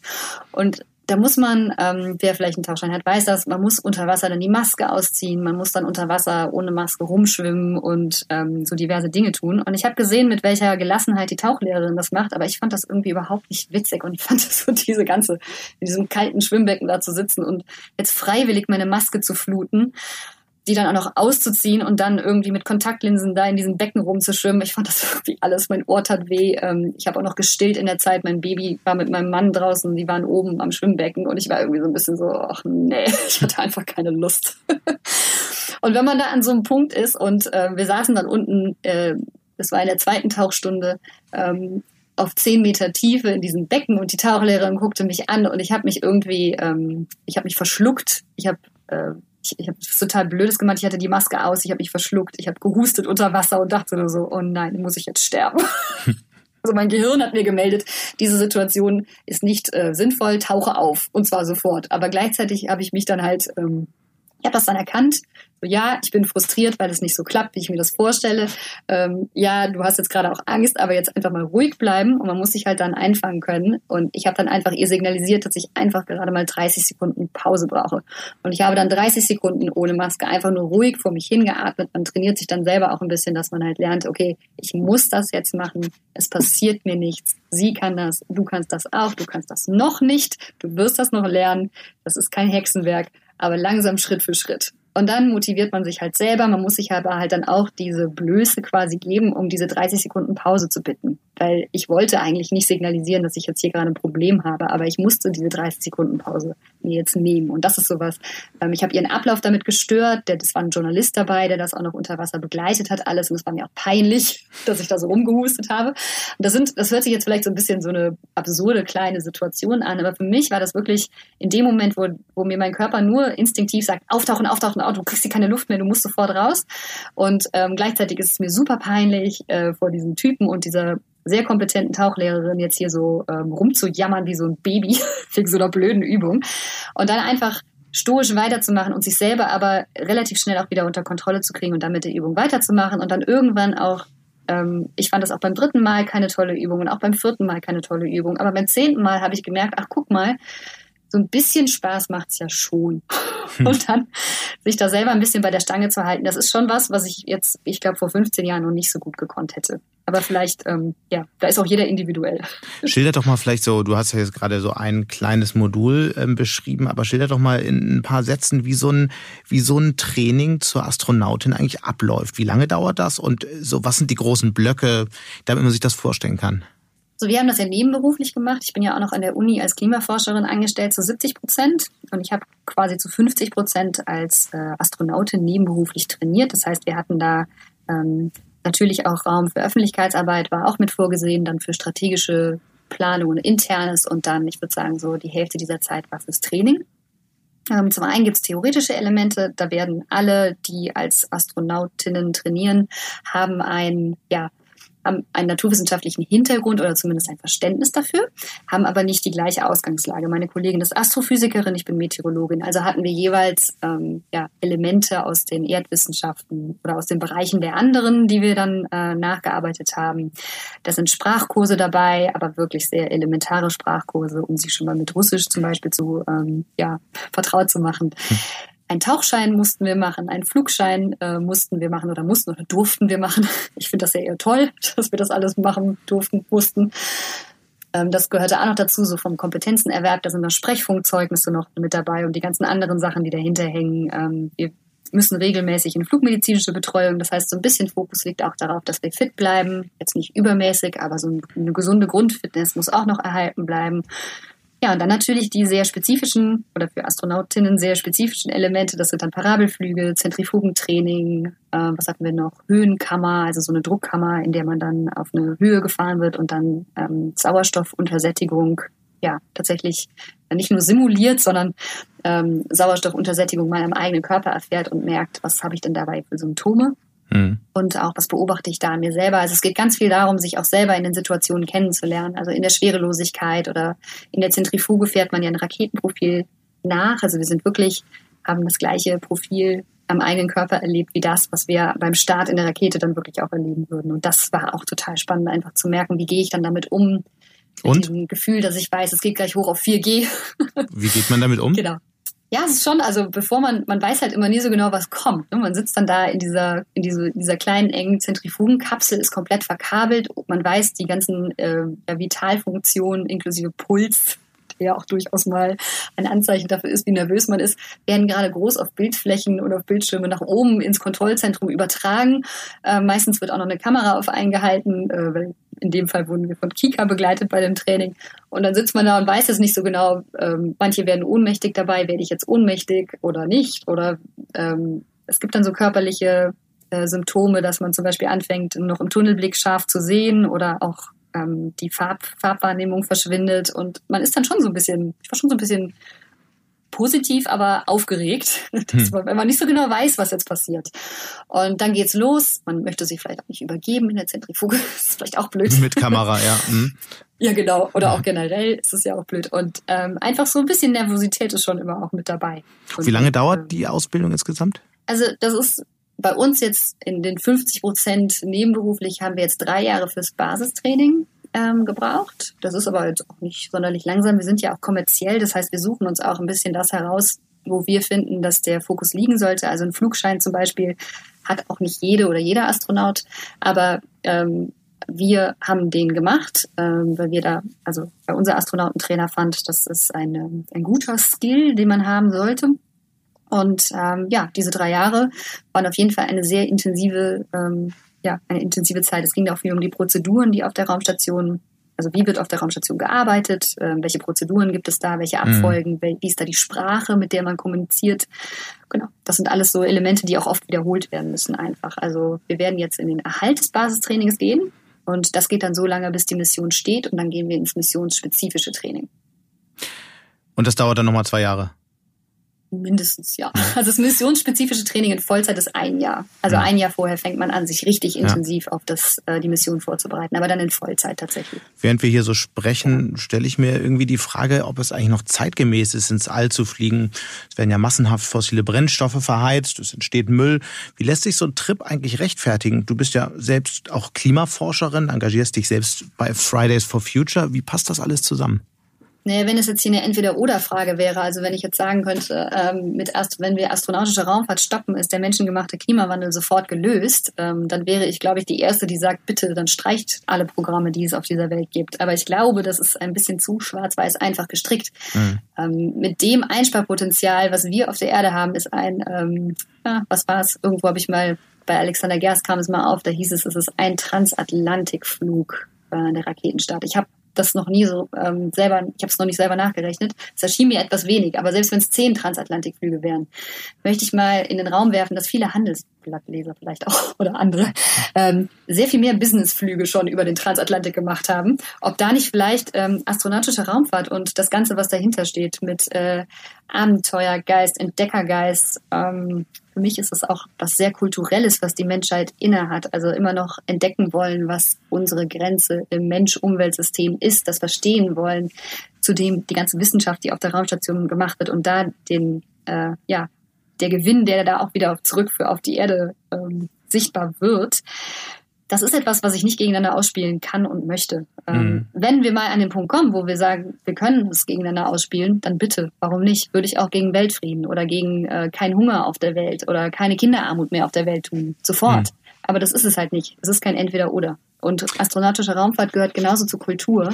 Und da muss man, ähm, wer vielleicht einen Tauchschein hat, weiß das, man muss unter Wasser dann die Maske ausziehen, man muss dann unter Wasser ohne Maske rumschwimmen und ähm, so diverse Dinge tun. Und ich habe gesehen, mit welcher Gelassenheit die Tauchlehrerin das macht, aber ich fand das irgendwie überhaupt nicht witzig und ich fand <laughs> das so diese ganze, in diesem kalten Schwimmbecken da zu sitzen und jetzt freiwillig meine Maske zu fluten. Die dann auch noch auszuziehen und dann irgendwie mit Kontaktlinsen da in diesem Becken rumzuschwimmen. Ich fand das <laughs> irgendwie alles, mein Ohr tat weh. Ähm, ich habe auch noch gestillt in der Zeit. Mein Baby war mit meinem Mann draußen, die waren oben am Schwimmbecken und ich war irgendwie so ein bisschen so, ach nee, <laughs> ich hatte einfach keine Lust. <laughs> und wenn man da an so einem Punkt ist und äh, wir saßen dann unten, äh, das war in der zweiten Tauchstunde, ähm, auf zehn Meter Tiefe in diesem Becken und die Tauchlehrerin guckte mich an und ich habe mich irgendwie, ähm, ich habe mich verschluckt. Ich habe äh, ich, ich habe total Blödes gemacht. Ich hatte die Maske aus, ich habe mich verschluckt, ich habe gehustet unter Wasser und dachte nur so, oh nein, muss ich jetzt sterben. <laughs> also mein Gehirn hat mir gemeldet, diese Situation ist nicht äh, sinnvoll, tauche auf und zwar sofort. Aber gleichzeitig habe ich mich dann halt, ähm, ich habe das dann erkannt ja, ich bin frustriert, weil es nicht so klappt, wie ich mir das vorstelle. Ähm, ja, du hast jetzt gerade auch Angst, aber jetzt einfach mal ruhig bleiben und man muss sich halt dann einfangen können. Und ich habe dann einfach ihr signalisiert, dass ich einfach gerade mal 30 Sekunden Pause brauche. Und ich habe dann 30 Sekunden ohne Maske einfach nur ruhig vor mich hingeatmet. Man trainiert sich dann selber auch ein bisschen, dass man halt lernt, okay, ich muss das jetzt machen. Es passiert mir nichts. Sie kann das, du kannst das auch, du kannst das noch nicht, du wirst das noch lernen. Das ist kein Hexenwerk, aber langsam Schritt für Schritt. Und dann motiviert man sich halt selber. Man muss sich aber halt dann auch diese Blöße quasi geben, um diese 30 Sekunden Pause zu bitten. Weil ich wollte eigentlich nicht signalisieren, dass ich jetzt hier gerade ein Problem habe, aber ich musste diese 30 Sekunden Pause mir jetzt nehmen. Und das ist sowas. Ähm, ich habe ihren Ablauf damit gestört. Das war ein Journalist dabei, der das auch noch unter Wasser begleitet hat, alles. Und es war mir auch peinlich, <laughs> dass ich da so rumgehustet habe. Und das sind, das hört sich jetzt vielleicht so ein bisschen so eine absurde kleine Situation an, aber für mich war das wirklich in dem Moment, wo, wo mir mein Körper nur instinktiv sagt, auftauchen, auftauchen, oh, du kriegst hier keine Luft mehr, du musst sofort raus. Und ähm, gleichzeitig ist es mir super peinlich, äh, vor diesem Typen und dieser sehr kompetenten Tauchlehrerin jetzt hier so ähm, rumzujammern wie so ein Baby <laughs> wegen so einer blöden Übung. Und dann einfach stoisch weiterzumachen und sich selber aber relativ schnell auch wieder unter Kontrolle zu kriegen und dann mit der Übung weiterzumachen und dann irgendwann auch ähm, ich fand das auch beim dritten Mal keine tolle Übung und auch beim vierten Mal keine tolle Übung. Aber beim zehnten Mal habe ich gemerkt, ach guck mal, so ein bisschen Spaß macht es ja schon. <laughs> <laughs> Und dann sich da selber ein bisschen bei der Stange zu halten, das ist schon was, was ich jetzt, ich glaube, vor 15 Jahren noch nicht so gut gekonnt hätte. Aber vielleicht, ähm, ja, da ist auch jeder individuell. Schilder doch mal vielleicht so, du hast ja jetzt gerade so ein kleines Modul ähm, beschrieben, aber schilder doch mal in ein paar Sätzen, wie so ein, wie so ein Training zur Astronautin eigentlich abläuft. Wie lange dauert das und so, was sind die großen Blöcke, damit man sich das vorstellen kann? So, wir haben das ja nebenberuflich gemacht. Ich bin ja auch noch an der Uni als Klimaforscherin angestellt zu 70 Prozent und ich habe quasi zu 50 Prozent als äh, Astronautin nebenberuflich trainiert. Das heißt, wir hatten da ähm, natürlich auch Raum für Öffentlichkeitsarbeit, war auch mit vorgesehen, dann für strategische Planung und internes und dann, ich würde sagen, so die Hälfte dieser Zeit war fürs Training. Ähm, zum einen gibt es theoretische Elemente, da werden alle, die als Astronautinnen trainieren, haben ein ja, haben einen naturwissenschaftlichen Hintergrund oder zumindest ein Verständnis dafür, haben aber nicht die gleiche Ausgangslage. Meine Kollegin ist Astrophysikerin, ich bin Meteorologin. Also hatten wir jeweils ähm, ja, Elemente aus den Erdwissenschaften oder aus den Bereichen der anderen, die wir dann äh, nachgearbeitet haben. Da sind Sprachkurse dabei, aber wirklich sehr elementare Sprachkurse, um sich schon mal mit Russisch zum Beispiel zu ähm, ja, vertraut zu machen. Hm. Ein Tauchschein mussten wir machen, einen Flugschein äh, mussten wir machen oder mussten oder durften wir machen. <laughs> Ich finde das ja eher toll, <laughs> dass wir das alles machen durften, mussten. Ähm, das gehörte auch noch dazu, so vom Kompetenzenerwerb. Da sind noch Sprechfunkzeugnisse noch mit dabei und die ganzen anderen Sachen, die dahinter hängen. Ähm, wir müssen regelmäßig in flugmedizinische Betreuung. Das heißt, so ein bisschen Fokus liegt auch darauf, dass wir fit bleiben. Jetzt nicht übermäßig, aber so eine gesunde Grundfitness muss auch noch erhalten bleiben. Ja, und dann natürlich die sehr spezifischen oder für Astronautinnen sehr spezifischen Elemente. Das sind dann Parabelflüge, Zentrifugentraining, äh, was hatten wir noch? Höhenkammer, also so eine Druckkammer, in der man dann auf eine Höhe gefahren wird und dann ähm, Sauerstoffuntersättigung ja tatsächlich nicht nur simuliert, sondern ähm, Sauerstoffuntersättigung mal im eigenen Körper erfährt und merkt, was habe ich denn dabei für Symptome. Mhm. Und auch, was beobachte ich da an mir selber? Also es geht ganz viel darum, sich auch selber in den Situationen kennenzulernen. Also in der Schwerelosigkeit oder in der Zentrifuge fährt man ja ein Raketenprofil nach. Also wir sind wirklich, haben das gleiche Profil am eigenen Körper erlebt, wie das, was wir beim Start in der Rakete dann wirklich auch erleben würden. Und das war auch total spannend, einfach zu merken, wie gehe ich dann damit um, mit Und? diesem Gefühl, dass ich weiß, es geht gleich hoch auf 4G. Wie geht man damit um? <laughs> Genau. Ja, es ist schon, also bevor man, man weiß halt immer nie so genau, was kommt. Ne? Man sitzt dann da in dieser, in diese, dieser kleinen engen Zentrifugenkapsel, ist komplett verkabelt. Man weiß die ganzen äh, Vitalfunktionen inklusive Puls, ja auch durchaus mal ein Anzeichen dafür ist, wie nervös man ist, werden gerade groß auf Bildflächen oder auf Bildschirme nach oben ins Kontrollzentrum übertragen. Äh, meistens wird auch noch eine Kamera auf eingehalten, äh, weil in dem Fall wurden wir von Kika begleitet bei dem Training. Und dann sitzt man da und weiß es nicht so genau. Ähm, manche werden ohnmächtig dabei, werde ich jetzt ohnmächtig oder nicht? Oder ähm, es gibt dann so körperliche äh, Symptome, dass man zum Beispiel anfängt, noch im Tunnelblick scharf zu sehen oder auch ähm, die Farb, Farbwahrnehmung verschwindet und man ist dann schon so ein bisschen, ich war schon so ein bisschen positiv, aber aufgeregt, <laughs> hm. man, wenn man nicht so genau weiß, was jetzt passiert. Und dann geht's los. Man möchte sich vielleicht auch nicht übergeben in der Zentrifuge. <laughs> Das ist vielleicht auch blöd. Mit Kamera, ja. Hm. <laughs> Ja, genau. Oder auch generell ist es ja auch blöd. Und ähm, einfach so ein bisschen Nervosität ist schon immer auch mit dabei. Und, Wie lange dauert ähm, die Ausbildung insgesamt? Also das ist bei uns jetzt in den 50 Prozent nebenberuflich haben wir jetzt drei Jahre fürs Basistraining ähm, gebraucht. Das ist aber jetzt auch nicht sonderlich langsam. Wir sind ja auch kommerziell, das heißt, wir suchen uns auch ein bisschen das heraus, wo wir finden, dass der Fokus liegen sollte. Also ein Flugschein zum Beispiel hat auch nicht jede oder jeder Astronaut, aber ähm, wir haben den gemacht, ähm, weil wir da, also bei unser Astronautentrainer fand, das ist eine, ein guter Skill, den man haben sollte. Und ähm, ja, diese drei Jahre waren auf jeden Fall eine sehr intensive, ähm, ja, eine intensive Zeit. Es ging auch viel um die Prozeduren, die auf der Raumstation, also wie wird auf der Raumstation gearbeitet, ähm, welche Prozeduren gibt es da, welche mhm. Abfolgen, mhm. wie ist da die Sprache, mit der man kommuniziert. Genau, das sind alles so Elemente, die auch oft wiederholt werden müssen einfach. Also wir werden jetzt in den Erhalt des Basistrainings gehen und das geht dann so lange, bis die Mission steht und dann gehen wir ins missionsspezifische Training. Und das dauert dann nochmal zwei Jahre? Mindestens, ja. Also das missionsspezifische Training in Vollzeit ist ein Jahr. Also ja. ein Jahr vorher fängt man an, sich richtig intensiv ja. auf das, äh, die Mission vorzubereiten, aber dann in Vollzeit tatsächlich. Während wir hier so sprechen, ja. stelle ich mir irgendwie die Frage, ob es eigentlich noch zeitgemäß ist, ins All zu fliegen. Es werden ja massenhaft fossile Brennstoffe verheizt, es entsteht Müll. Wie lässt sich so ein Trip eigentlich rechtfertigen? Du bist ja selbst auch Klimaforscherin, engagierst dich selbst bei Fridays for Future. Wie passt das alles zusammen? Naja, wenn es jetzt hier eine Entweder-Oder-Frage wäre, also wenn ich jetzt sagen könnte, ähm, mit erst, wenn wir astronautische Raumfahrt stoppen, ist der menschengemachte Klimawandel sofort gelöst, ähm, dann wäre ich, glaube ich, die Erste, die sagt, bitte, dann streicht alle Programme, die es auf dieser Welt gibt. Aber ich glaube, das ist ein bisschen zu schwarz-weiß einfach gestrickt. Mhm. Ähm, mit dem Einsparpotenzial, was wir auf der Erde haben, ist ein, ähm, ja, was war es? Irgendwo habe ich mal, bei Alexander Gerst kam es mal auf, da hieß es, es ist ein Transatlantikflug äh, der Raketenstart. Ich habe das noch nie so ähm, selber, ich habe es noch nicht selber nachgerechnet. Es erschien mir etwas wenig, aber selbst wenn es zehn Transatlantikflüge wären, möchte ich mal in den Raum werfen, dass viele Handelsblattleser vielleicht auch <laughs> oder andere ähm, sehr viel mehr Businessflüge schon über den Transatlantik gemacht haben. Ob da nicht vielleicht ähm, astronautische Raumfahrt und das Ganze, was dahinter steht, mit äh, Abenteuergeist, Entdeckergeist, ähm, für mich ist es auch was sehr Kulturelles, was die Menschheit innehat. Also immer noch entdecken wollen, was unsere Grenze im Mensch-Umwelt-System ist, das verstehen wollen, zudem die ganze Wissenschaft, die auf der Raumstation gemacht wird und da den, äh, ja, der Gewinn, der da auch wieder zurück für auf die Erde ähm, sichtbar wird das ist etwas, was ich nicht gegeneinander ausspielen kann und möchte. Ähm, mhm. wenn wir mal an den Punkt kommen, wo wir sagen, wir können es gegeneinander ausspielen, dann bitte, warum nicht? Würde ich auch gegen Weltfrieden oder gegen äh, keinen Hunger auf der Welt oder keine Kinderarmut mehr auf der Welt tun. Sofort. Mhm. Aber das ist es halt nicht. Es ist kein Entweder-Oder. Und astronautische Raumfahrt gehört genauso zur Kultur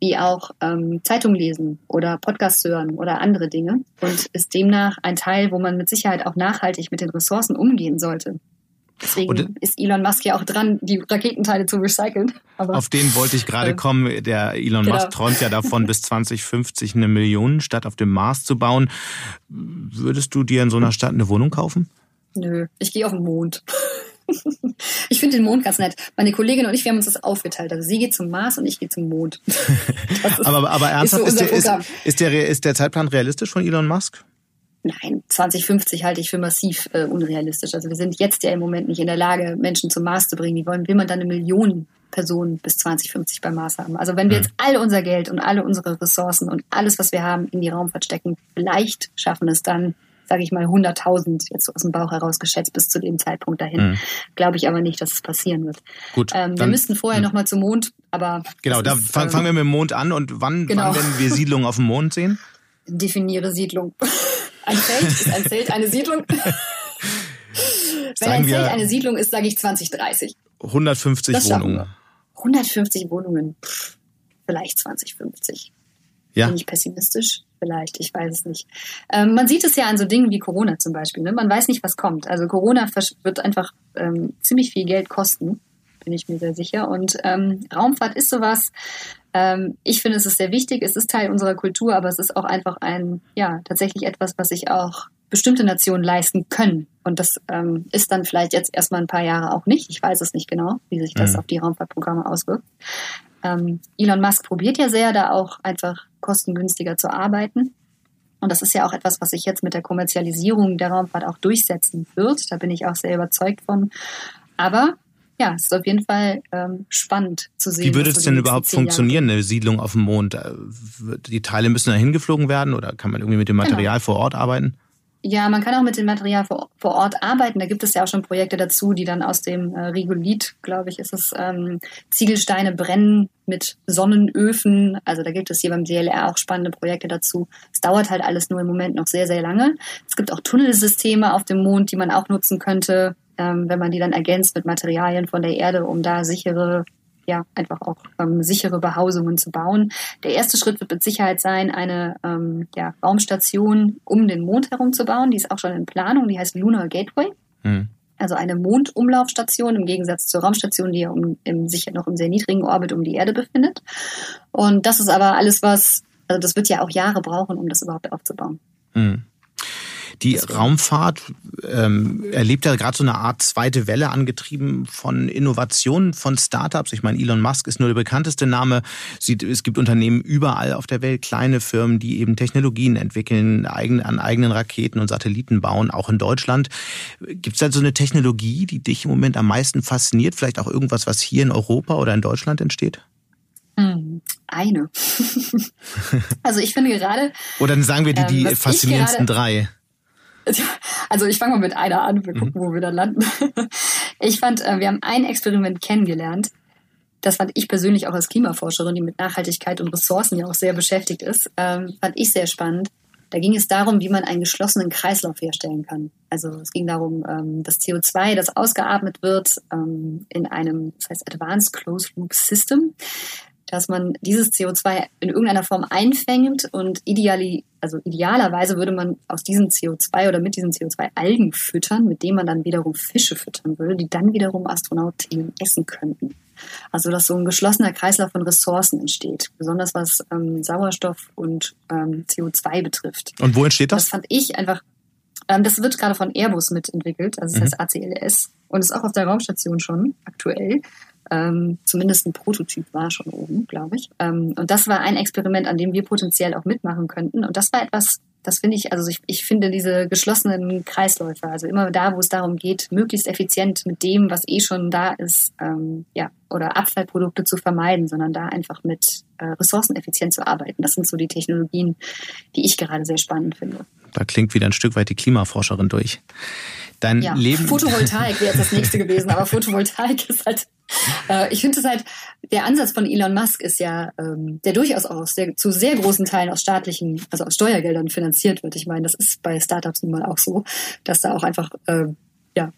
wie auch ähm, Zeitung lesen oder Podcasts hören oder andere Dinge und ist demnach ein Teil, wo man mit Sicherheit auch nachhaltig mit den Ressourcen umgehen sollte. Deswegen und, ist Elon Musk ja auch dran, die Raketenteile zu recyceln. Aber, auf den wollte ich gerade äh, kommen. Der Elon genau. Musk träumt ja davon, bis <laughs> 2050 eine Millionenstadt auf dem Mars zu bauen. Würdest du dir in so einer Stadt eine Wohnung kaufen? Nö, ich gehe auf den Mond. Ich finde den Mond ganz nett. Meine Kollegin und ich, wir haben uns das aufgeteilt. Also sie geht zum Mars und ich gehe zum Mond. <laughs> Ist, aber, aber ernsthaft, ist, so ist, der, ist, der, ist der Zeitplan realistisch von Elon Musk? Nein, 2050 halte ich für massiv äh, unrealistisch. Also wir sind jetzt ja im Moment nicht in der Lage, Menschen zum Mars zu bringen. Wie wollen, will man dann eine Million Personen bis 2050 beim Mars haben? Also wenn wir mhm. jetzt all unser Geld und alle unsere Ressourcen und alles, was wir haben, in die Raumfahrt stecken, vielleicht schaffen es dann, sage ich mal, 100.000 jetzt aus dem Bauch heraus geschätzt bis zu dem Zeitpunkt dahin. Mhm. Glaube ich aber nicht, dass es passieren wird. Gut. Ähm, wir müssten vorher mhm. nochmal zum Mond, aber genau, da ist, fangen wir mit dem Mond an und wann, genau. wann werden wir Siedlungen auf dem Mond sehen? Definiere Siedlung. <laughs> Ein Feld ist ein Feld eine Siedlung. <laughs> Wenn ein Feld eine Siedlung ist, sage ich 2030. 150 Wohnungen. 150 Wohnungen. Pff, vielleicht 2050. Ja. Bin ich pessimistisch? Vielleicht, ich weiß es nicht. Ähm, man sieht es ja an so Dingen wie Corona zum Beispiel. Ne? Man weiß nicht, was kommt. Also Corona wird einfach ähm, ziemlich viel Geld kosten, bin ich mir sehr sicher. Und ähm, Raumfahrt ist sowas. Ähm, ich finde, es ist sehr wichtig. Es ist Teil unserer Kultur, aber es ist auch einfach ein, ja, tatsächlich etwas, was sich auch bestimmte Nationen leisten können. Und das ähm, ist dann vielleicht jetzt erstmal ein paar Jahre auch nicht. Ich weiß es nicht genau, wie sich das mhm. auf die Raumfahrtprogramme auswirkt. Ähm, Elon Musk probiert ja sehr, da auch einfach kostengünstiger zu arbeiten. Und das ist ja auch etwas, was sich jetzt mit der Kommerzialisierung der Raumfahrt auch durchsetzen wird. Da bin ich auch sehr überzeugt von. Aber ja, es ist auf jeden Fall ähm, spannend zu sehen. Wie würde es denn überhaupt funktionieren, eine Siedlung auf dem Mond? Äh, die Teile müssen da hingeflogen werden oder kann man irgendwie mit dem genau. Material genau. vor Ort arbeiten? Ja, man kann auch mit dem Material vor, vor Ort arbeiten. Da gibt es ja auch schon Projekte dazu, die dann aus dem äh, Regolith, glaube ich, ist es, ähm, Ziegelsteine brennen mit Sonnenöfen. Also da gibt es hier beim DLR auch spannende Projekte dazu. Es dauert halt alles nur im Moment noch sehr, sehr lange. Es gibt auch Tunnelsysteme auf dem Mond, die man auch nutzen könnte, ähm, wenn man die dann ergänzt mit Materialien von der Erde, um da sichere ja, einfach auch ähm, sichere Behausungen zu bauen. Der erste Schritt wird mit Sicherheit sein, eine ähm, ja, Raumstation um den Mond herum zu bauen. Die ist auch schon in Planung, die heißt Lunar Gateway. Mhm. Also eine Mondumlaufstation im Gegensatz zur Raumstation, die ja um, im, sich noch im sehr niedrigen Orbit um die Erde befindet. Und das ist aber alles, was, also das wird ja auch Jahre brauchen, um das überhaupt aufzubauen. Mhm. Die Raumfahrt ähm, erlebt ja gerade so eine Art zweite Welle angetrieben von Innovationen, von Startups. Ich meine, Elon Musk ist nur der bekannteste Name. Es gibt Unternehmen überall auf der Welt, kleine Firmen, die eben Technologien entwickeln, an eigenen Raketen und Satelliten bauen, auch in Deutschland. Gibt es da so eine Technologie, die dich im Moment am meisten fasziniert? Vielleicht auch irgendwas, was hier in Europa oder in Deutschland entsteht? Hm, eine. <laughs> also ich finde gerade. Oder dann sagen wir die, die ähm, faszinierendsten drei. <laughs> Also ich fange mal mit einer an, wir gucken, mhm. wo wir dann landen. <laughs> Ich fand, äh, wir haben ein Experiment kennengelernt. Das fand ich persönlich auch als Klimaforscherin, die mit Nachhaltigkeit und Ressourcen ja auch sehr beschäftigt ist, ähm, fand ich sehr spannend. Da ging es darum, wie man einen geschlossenen Kreislauf herstellen kann. Also es ging darum, ähm, das CO2, das ausgeatmet wird, ähm, in einem, das heißt Advanced Closed Loop System, dass man dieses CO2 in irgendeiner Form einfängt und ideali, also idealerweise würde man aus diesem CO2 oder mit diesem CO2 Algen füttern, mit dem man dann wiederum Fische füttern würde, die dann wiederum Astronautinnen essen könnten. Also dass so ein geschlossener Kreislauf von Ressourcen entsteht, besonders was ähm, Sauerstoff und ähm, CO2 betrifft. Und wo entsteht das? Das fand ich einfach ähm, das wird gerade von Airbus mitentwickelt, also das mhm. heißt ACLS und ist auch auf der Raumstation schon aktuell. Ähm, zumindest ein Prototyp war schon oben, glaube ich. Ähm, und das war ein Experiment, an dem wir potenziell auch mitmachen könnten. Und das war etwas, das finde ich, also ich, ich finde diese geschlossenen Kreisläufe, also immer da, wo es darum geht, möglichst effizient mit dem, was eh schon da ist, ähm, ja, oder Abfallprodukte zu vermeiden, sondern da einfach mit äh, ressourceneffizient zu arbeiten. Das sind so die Technologien, die ich gerade sehr spannend finde. Da klingt wieder ein Stück weit die Klimaforscherin durch. Dein ja, Leben. Photovoltaik wäre jetzt das nächste <laughs> gewesen, aber Photovoltaik ist halt, äh, ich finde es halt, der Ansatz von Elon Musk ist ja, ähm, der durchaus auch sehr, zu sehr großen Teilen aus staatlichen, also aus Steuergeldern finanziert wird. Ich meine, das ist bei Startups nun mal auch so, dass da auch einfach, äh, ja,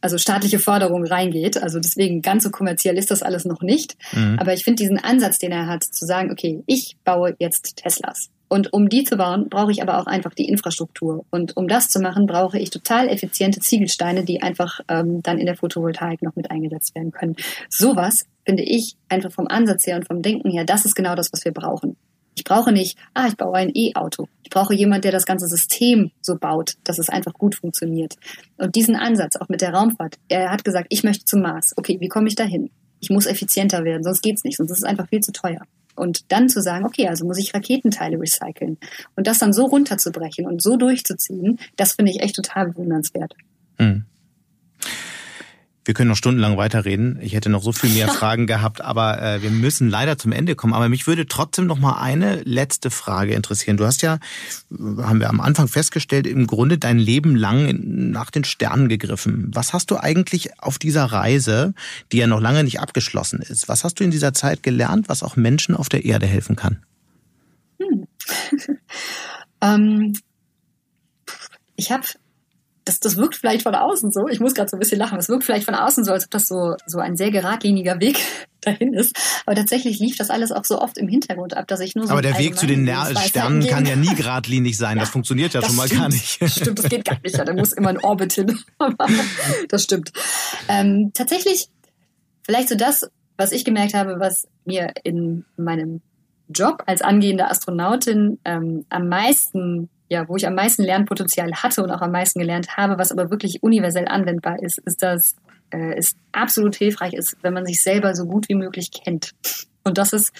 also staatliche Förderung reingeht. Also deswegen ganz so kommerziell ist das alles noch nicht. Mhm. Aber ich finde diesen Ansatz, den er hat, zu sagen, okay, ich baue jetzt Teslas. Und um die zu bauen, brauche ich aber auch einfach die Infrastruktur. Und um das zu machen, brauche ich total effiziente Ziegelsteine, die einfach ähm, dann in der Photovoltaik noch mit eingesetzt werden können. Sowas finde ich einfach vom Ansatz her und vom Denken her, das ist genau das, was wir brauchen. Ich brauche nicht, ah, ich baue ein E-Auto. Ich brauche jemand, der das ganze System so baut, dass es einfach gut funktioniert. Und diesen Ansatz, auch mit der Raumfahrt, er hat gesagt, ich möchte zum Mars. Okay, wie komme ich dahin? Ich muss effizienter werden, sonst geht's nicht, sonst ist es einfach viel zu teuer. Und dann zu sagen, okay, also muss ich Raketenteile recyceln. Und das dann so runterzubrechen und so durchzuziehen, das finde ich echt total bewundernswert. Hm. Wir können noch stundenlang weiterreden. Ich hätte noch so viel mehr <laughs> Fragen gehabt, aber äh, wir müssen leider zum Ende kommen. Aber mich würde trotzdem noch mal eine letzte Frage interessieren. Du hast ja, haben wir am Anfang festgestellt, im Grunde dein Leben lang nach den Sternen gegriffen. Was hast du eigentlich auf dieser Reise, die ja noch lange nicht abgeschlossen ist, was hast du in dieser Zeit gelernt, was auch Menschen auf der Erde helfen kann? Hm. <laughs> ähm, ich habe das, das wirkt vielleicht von außen so, ich muss gerade so ein bisschen lachen, es wirkt vielleicht von außen so, als ob das so, so ein sehr geradliniger <laughs> Weg dahin ist. Aber tatsächlich lief das alles auch so oft im Hintergrund ab, dass ich nur so. Aber der Weg zu den Sternen kann ja nie geradlinig sein. Das funktioniert ja das schon mal stimmt. gar nicht. Das <laughs> stimmt, das geht gar nicht. Ja, da muss immer ein Orbit hin. <laughs> das stimmt. Ähm, tatsächlich, vielleicht so das, was ich gemerkt habe, was mir in meinem Job als angehende Astronautin ähm, am meisten ja, wo ich am meisten Lernpotenzial hatte und auch am meisten gelernt habe, was aber wirklich universell anwendbar ist, ist, dass äh, es absolut hilfreich ist, wenn man sich selber so gut wie möglich kennt. Und dass es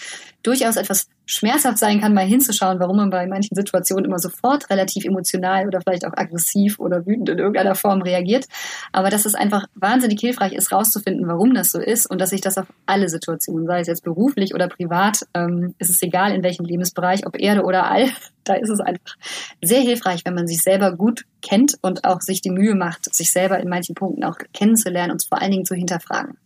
durchaus etwas schmerzhaft sein kann, mal hinzuschauen, warum man bei manchen Situationen immer sofort relativ emotional oder vielleicht auch aggressiv oder wütend in irgendeiner Form reagiert. Aber dass es einfach wahnsinnig hilfreich ist, rauszufinden, warum das so ist und dass sich das auf alle Situationen, sei es jetzt beruflich oder privat, ähm, ist es egal in welchem Lebensbereich, ob Erde oder All, <laughs> da ist es einfach sehr hilfreich, wenn man sich selber gut kennt und auch sich die Mühe macht, sich selber in manchen Punkten auch kennenzulernen und vor allen Dingen zu hinterfragen.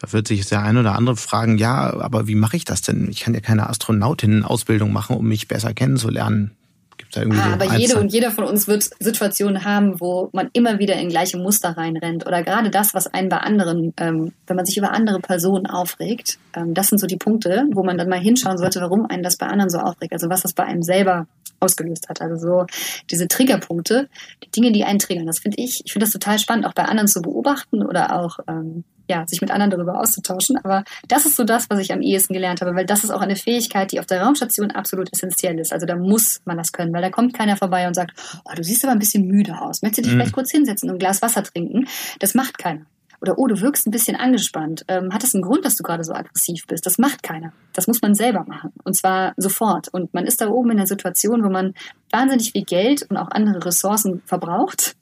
Da wird sich der ein oder andere fragen, ja, aber wie mache ich das denn? Ich kann ja keine Astronautinnen-Ausbildung machen, um mich besser kennenzulernen. Gibt's da irgendwie ah, so aber jede und jeder von uns wird Situationen haben, wo man immer wieder in gleiche Muster reinrennt. Oder gerade das, was einen bei anderen, ähm, wenn man sich über andere Personen aufregt, ähm, das sind so die Punkte, wo man dann mal hinschauen sollte, warum einen das bei anderen so aufregt. Also was das bei einem selber ausgelöst hat. Also so diese Triggerpunkte, die Dinge, die einen triggern. Das finde ich, ich finde das total spannend, auch bei anderen zu beobachten oder auch ähm, ja, sich mit anderen darüber auszutauschen. Aber das ist so das, was ich am ehesten gelernt habe, weil das ist auch eine Fähigkeit, die auf der Raumstation absolut essentiell ist. Also da muss man das können, weil da kommt keiner vorbei und sagt, oh, du siehst aber ein bisschen müde aus. Möchtest du dich mhm. vielleicht kurz hinsetzen und ein Glas Wasser trinken? Das macht keiner. Oder oh, du wirkst ein bisschen angespannt. Ähm, hat es einen Grund, dass du gerade so aggressiv bist? Das macht keiner. Das muss man selber machen. Und zwar sofort. Und man ist da oben in einer Situation, wo man wahnsinnig viel Geld und auch andere Ressourcen verbraucht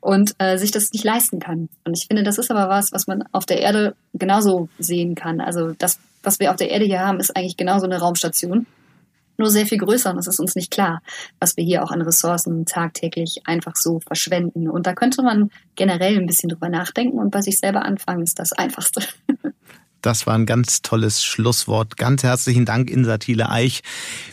und äh, sich das nicht leisten kann. Und ich finde, das ist aber was, was man auf der Erde genauso sehen kann. Also das, was wir auf der Erde hier haben, ist eigentlich genauso eine Raumstation. Nur sehr viel größer und es ist uns nicht klar, was wir hier auch an Ressourcen tagtäglich einfach so verschwenden. Und da könnte man generell ein bisschen drüber nachdenken und bei sich selber anfangen, ist das Einfachste. Das war ein ganz tolles Schlusswort. Ganz herzlichen Dank, Insa Thiele Eich,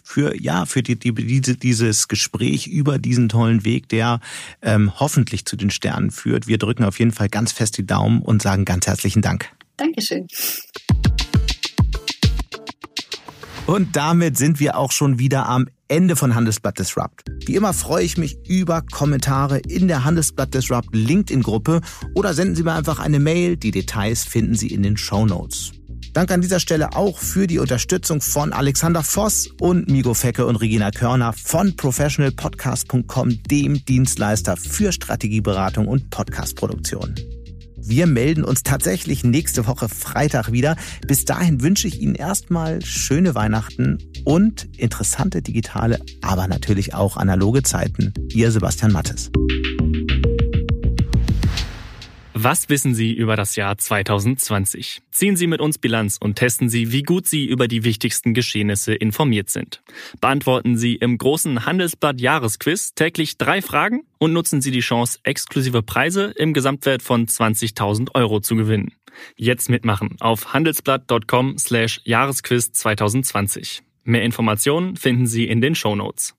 für, ja, für die, die, diese, dieses Gespräch über diesen tollen Weg, der ähm, hoffentlich zu den Sternen führt. Wir drücken auf jeden Fall ganz fest die Daumen und sagen ganz herzlichen Dank. Dankeschön. Und damit sind wir auch schon wieder am Ende von Handelsblatt Disrupt. Wie immer freue ich mich über Kommentare in der Handelsblatt Disrupt LinkedIn-Gruppe oder senden Sie mir einfach eine Mail. Die Details finden Sie in den Show Notes. Danke an dieser Stelle auch für die Unterstützung von Alexander Voss und Migo Fecke und Regina Körner von professionalpodcast.com, dem Dienstleister für Strategieberatung und Podcastproduktion. Wir melden uns tatsächlich nächste Woche Freitag wieder. Bis dahin wünsche ich Ihnen erstmal schöne Weihnachten und interessante digitale, aber natürlich auch analoge Zeiten. Ihr Sebastian Mattes. Was wissen Sie über das Jahr 2020? Ziehen Sie mit uns Bilanz und testen Sie, wie gut Sie über die wichtigsten Geschehnisse informiert sind. Beantworten Sie im großen Handelsblatt Jahresquiz täglich drei Fragen und nutzen Sie die Chance, exklusive Preise im Gesamtwert von 20.000 Euro zu gewinnen. Jetzt mitmachen auf handelsblatt.com slash Jahresquiz 2020. Mehr Informationen finden Sie in den Show Notes.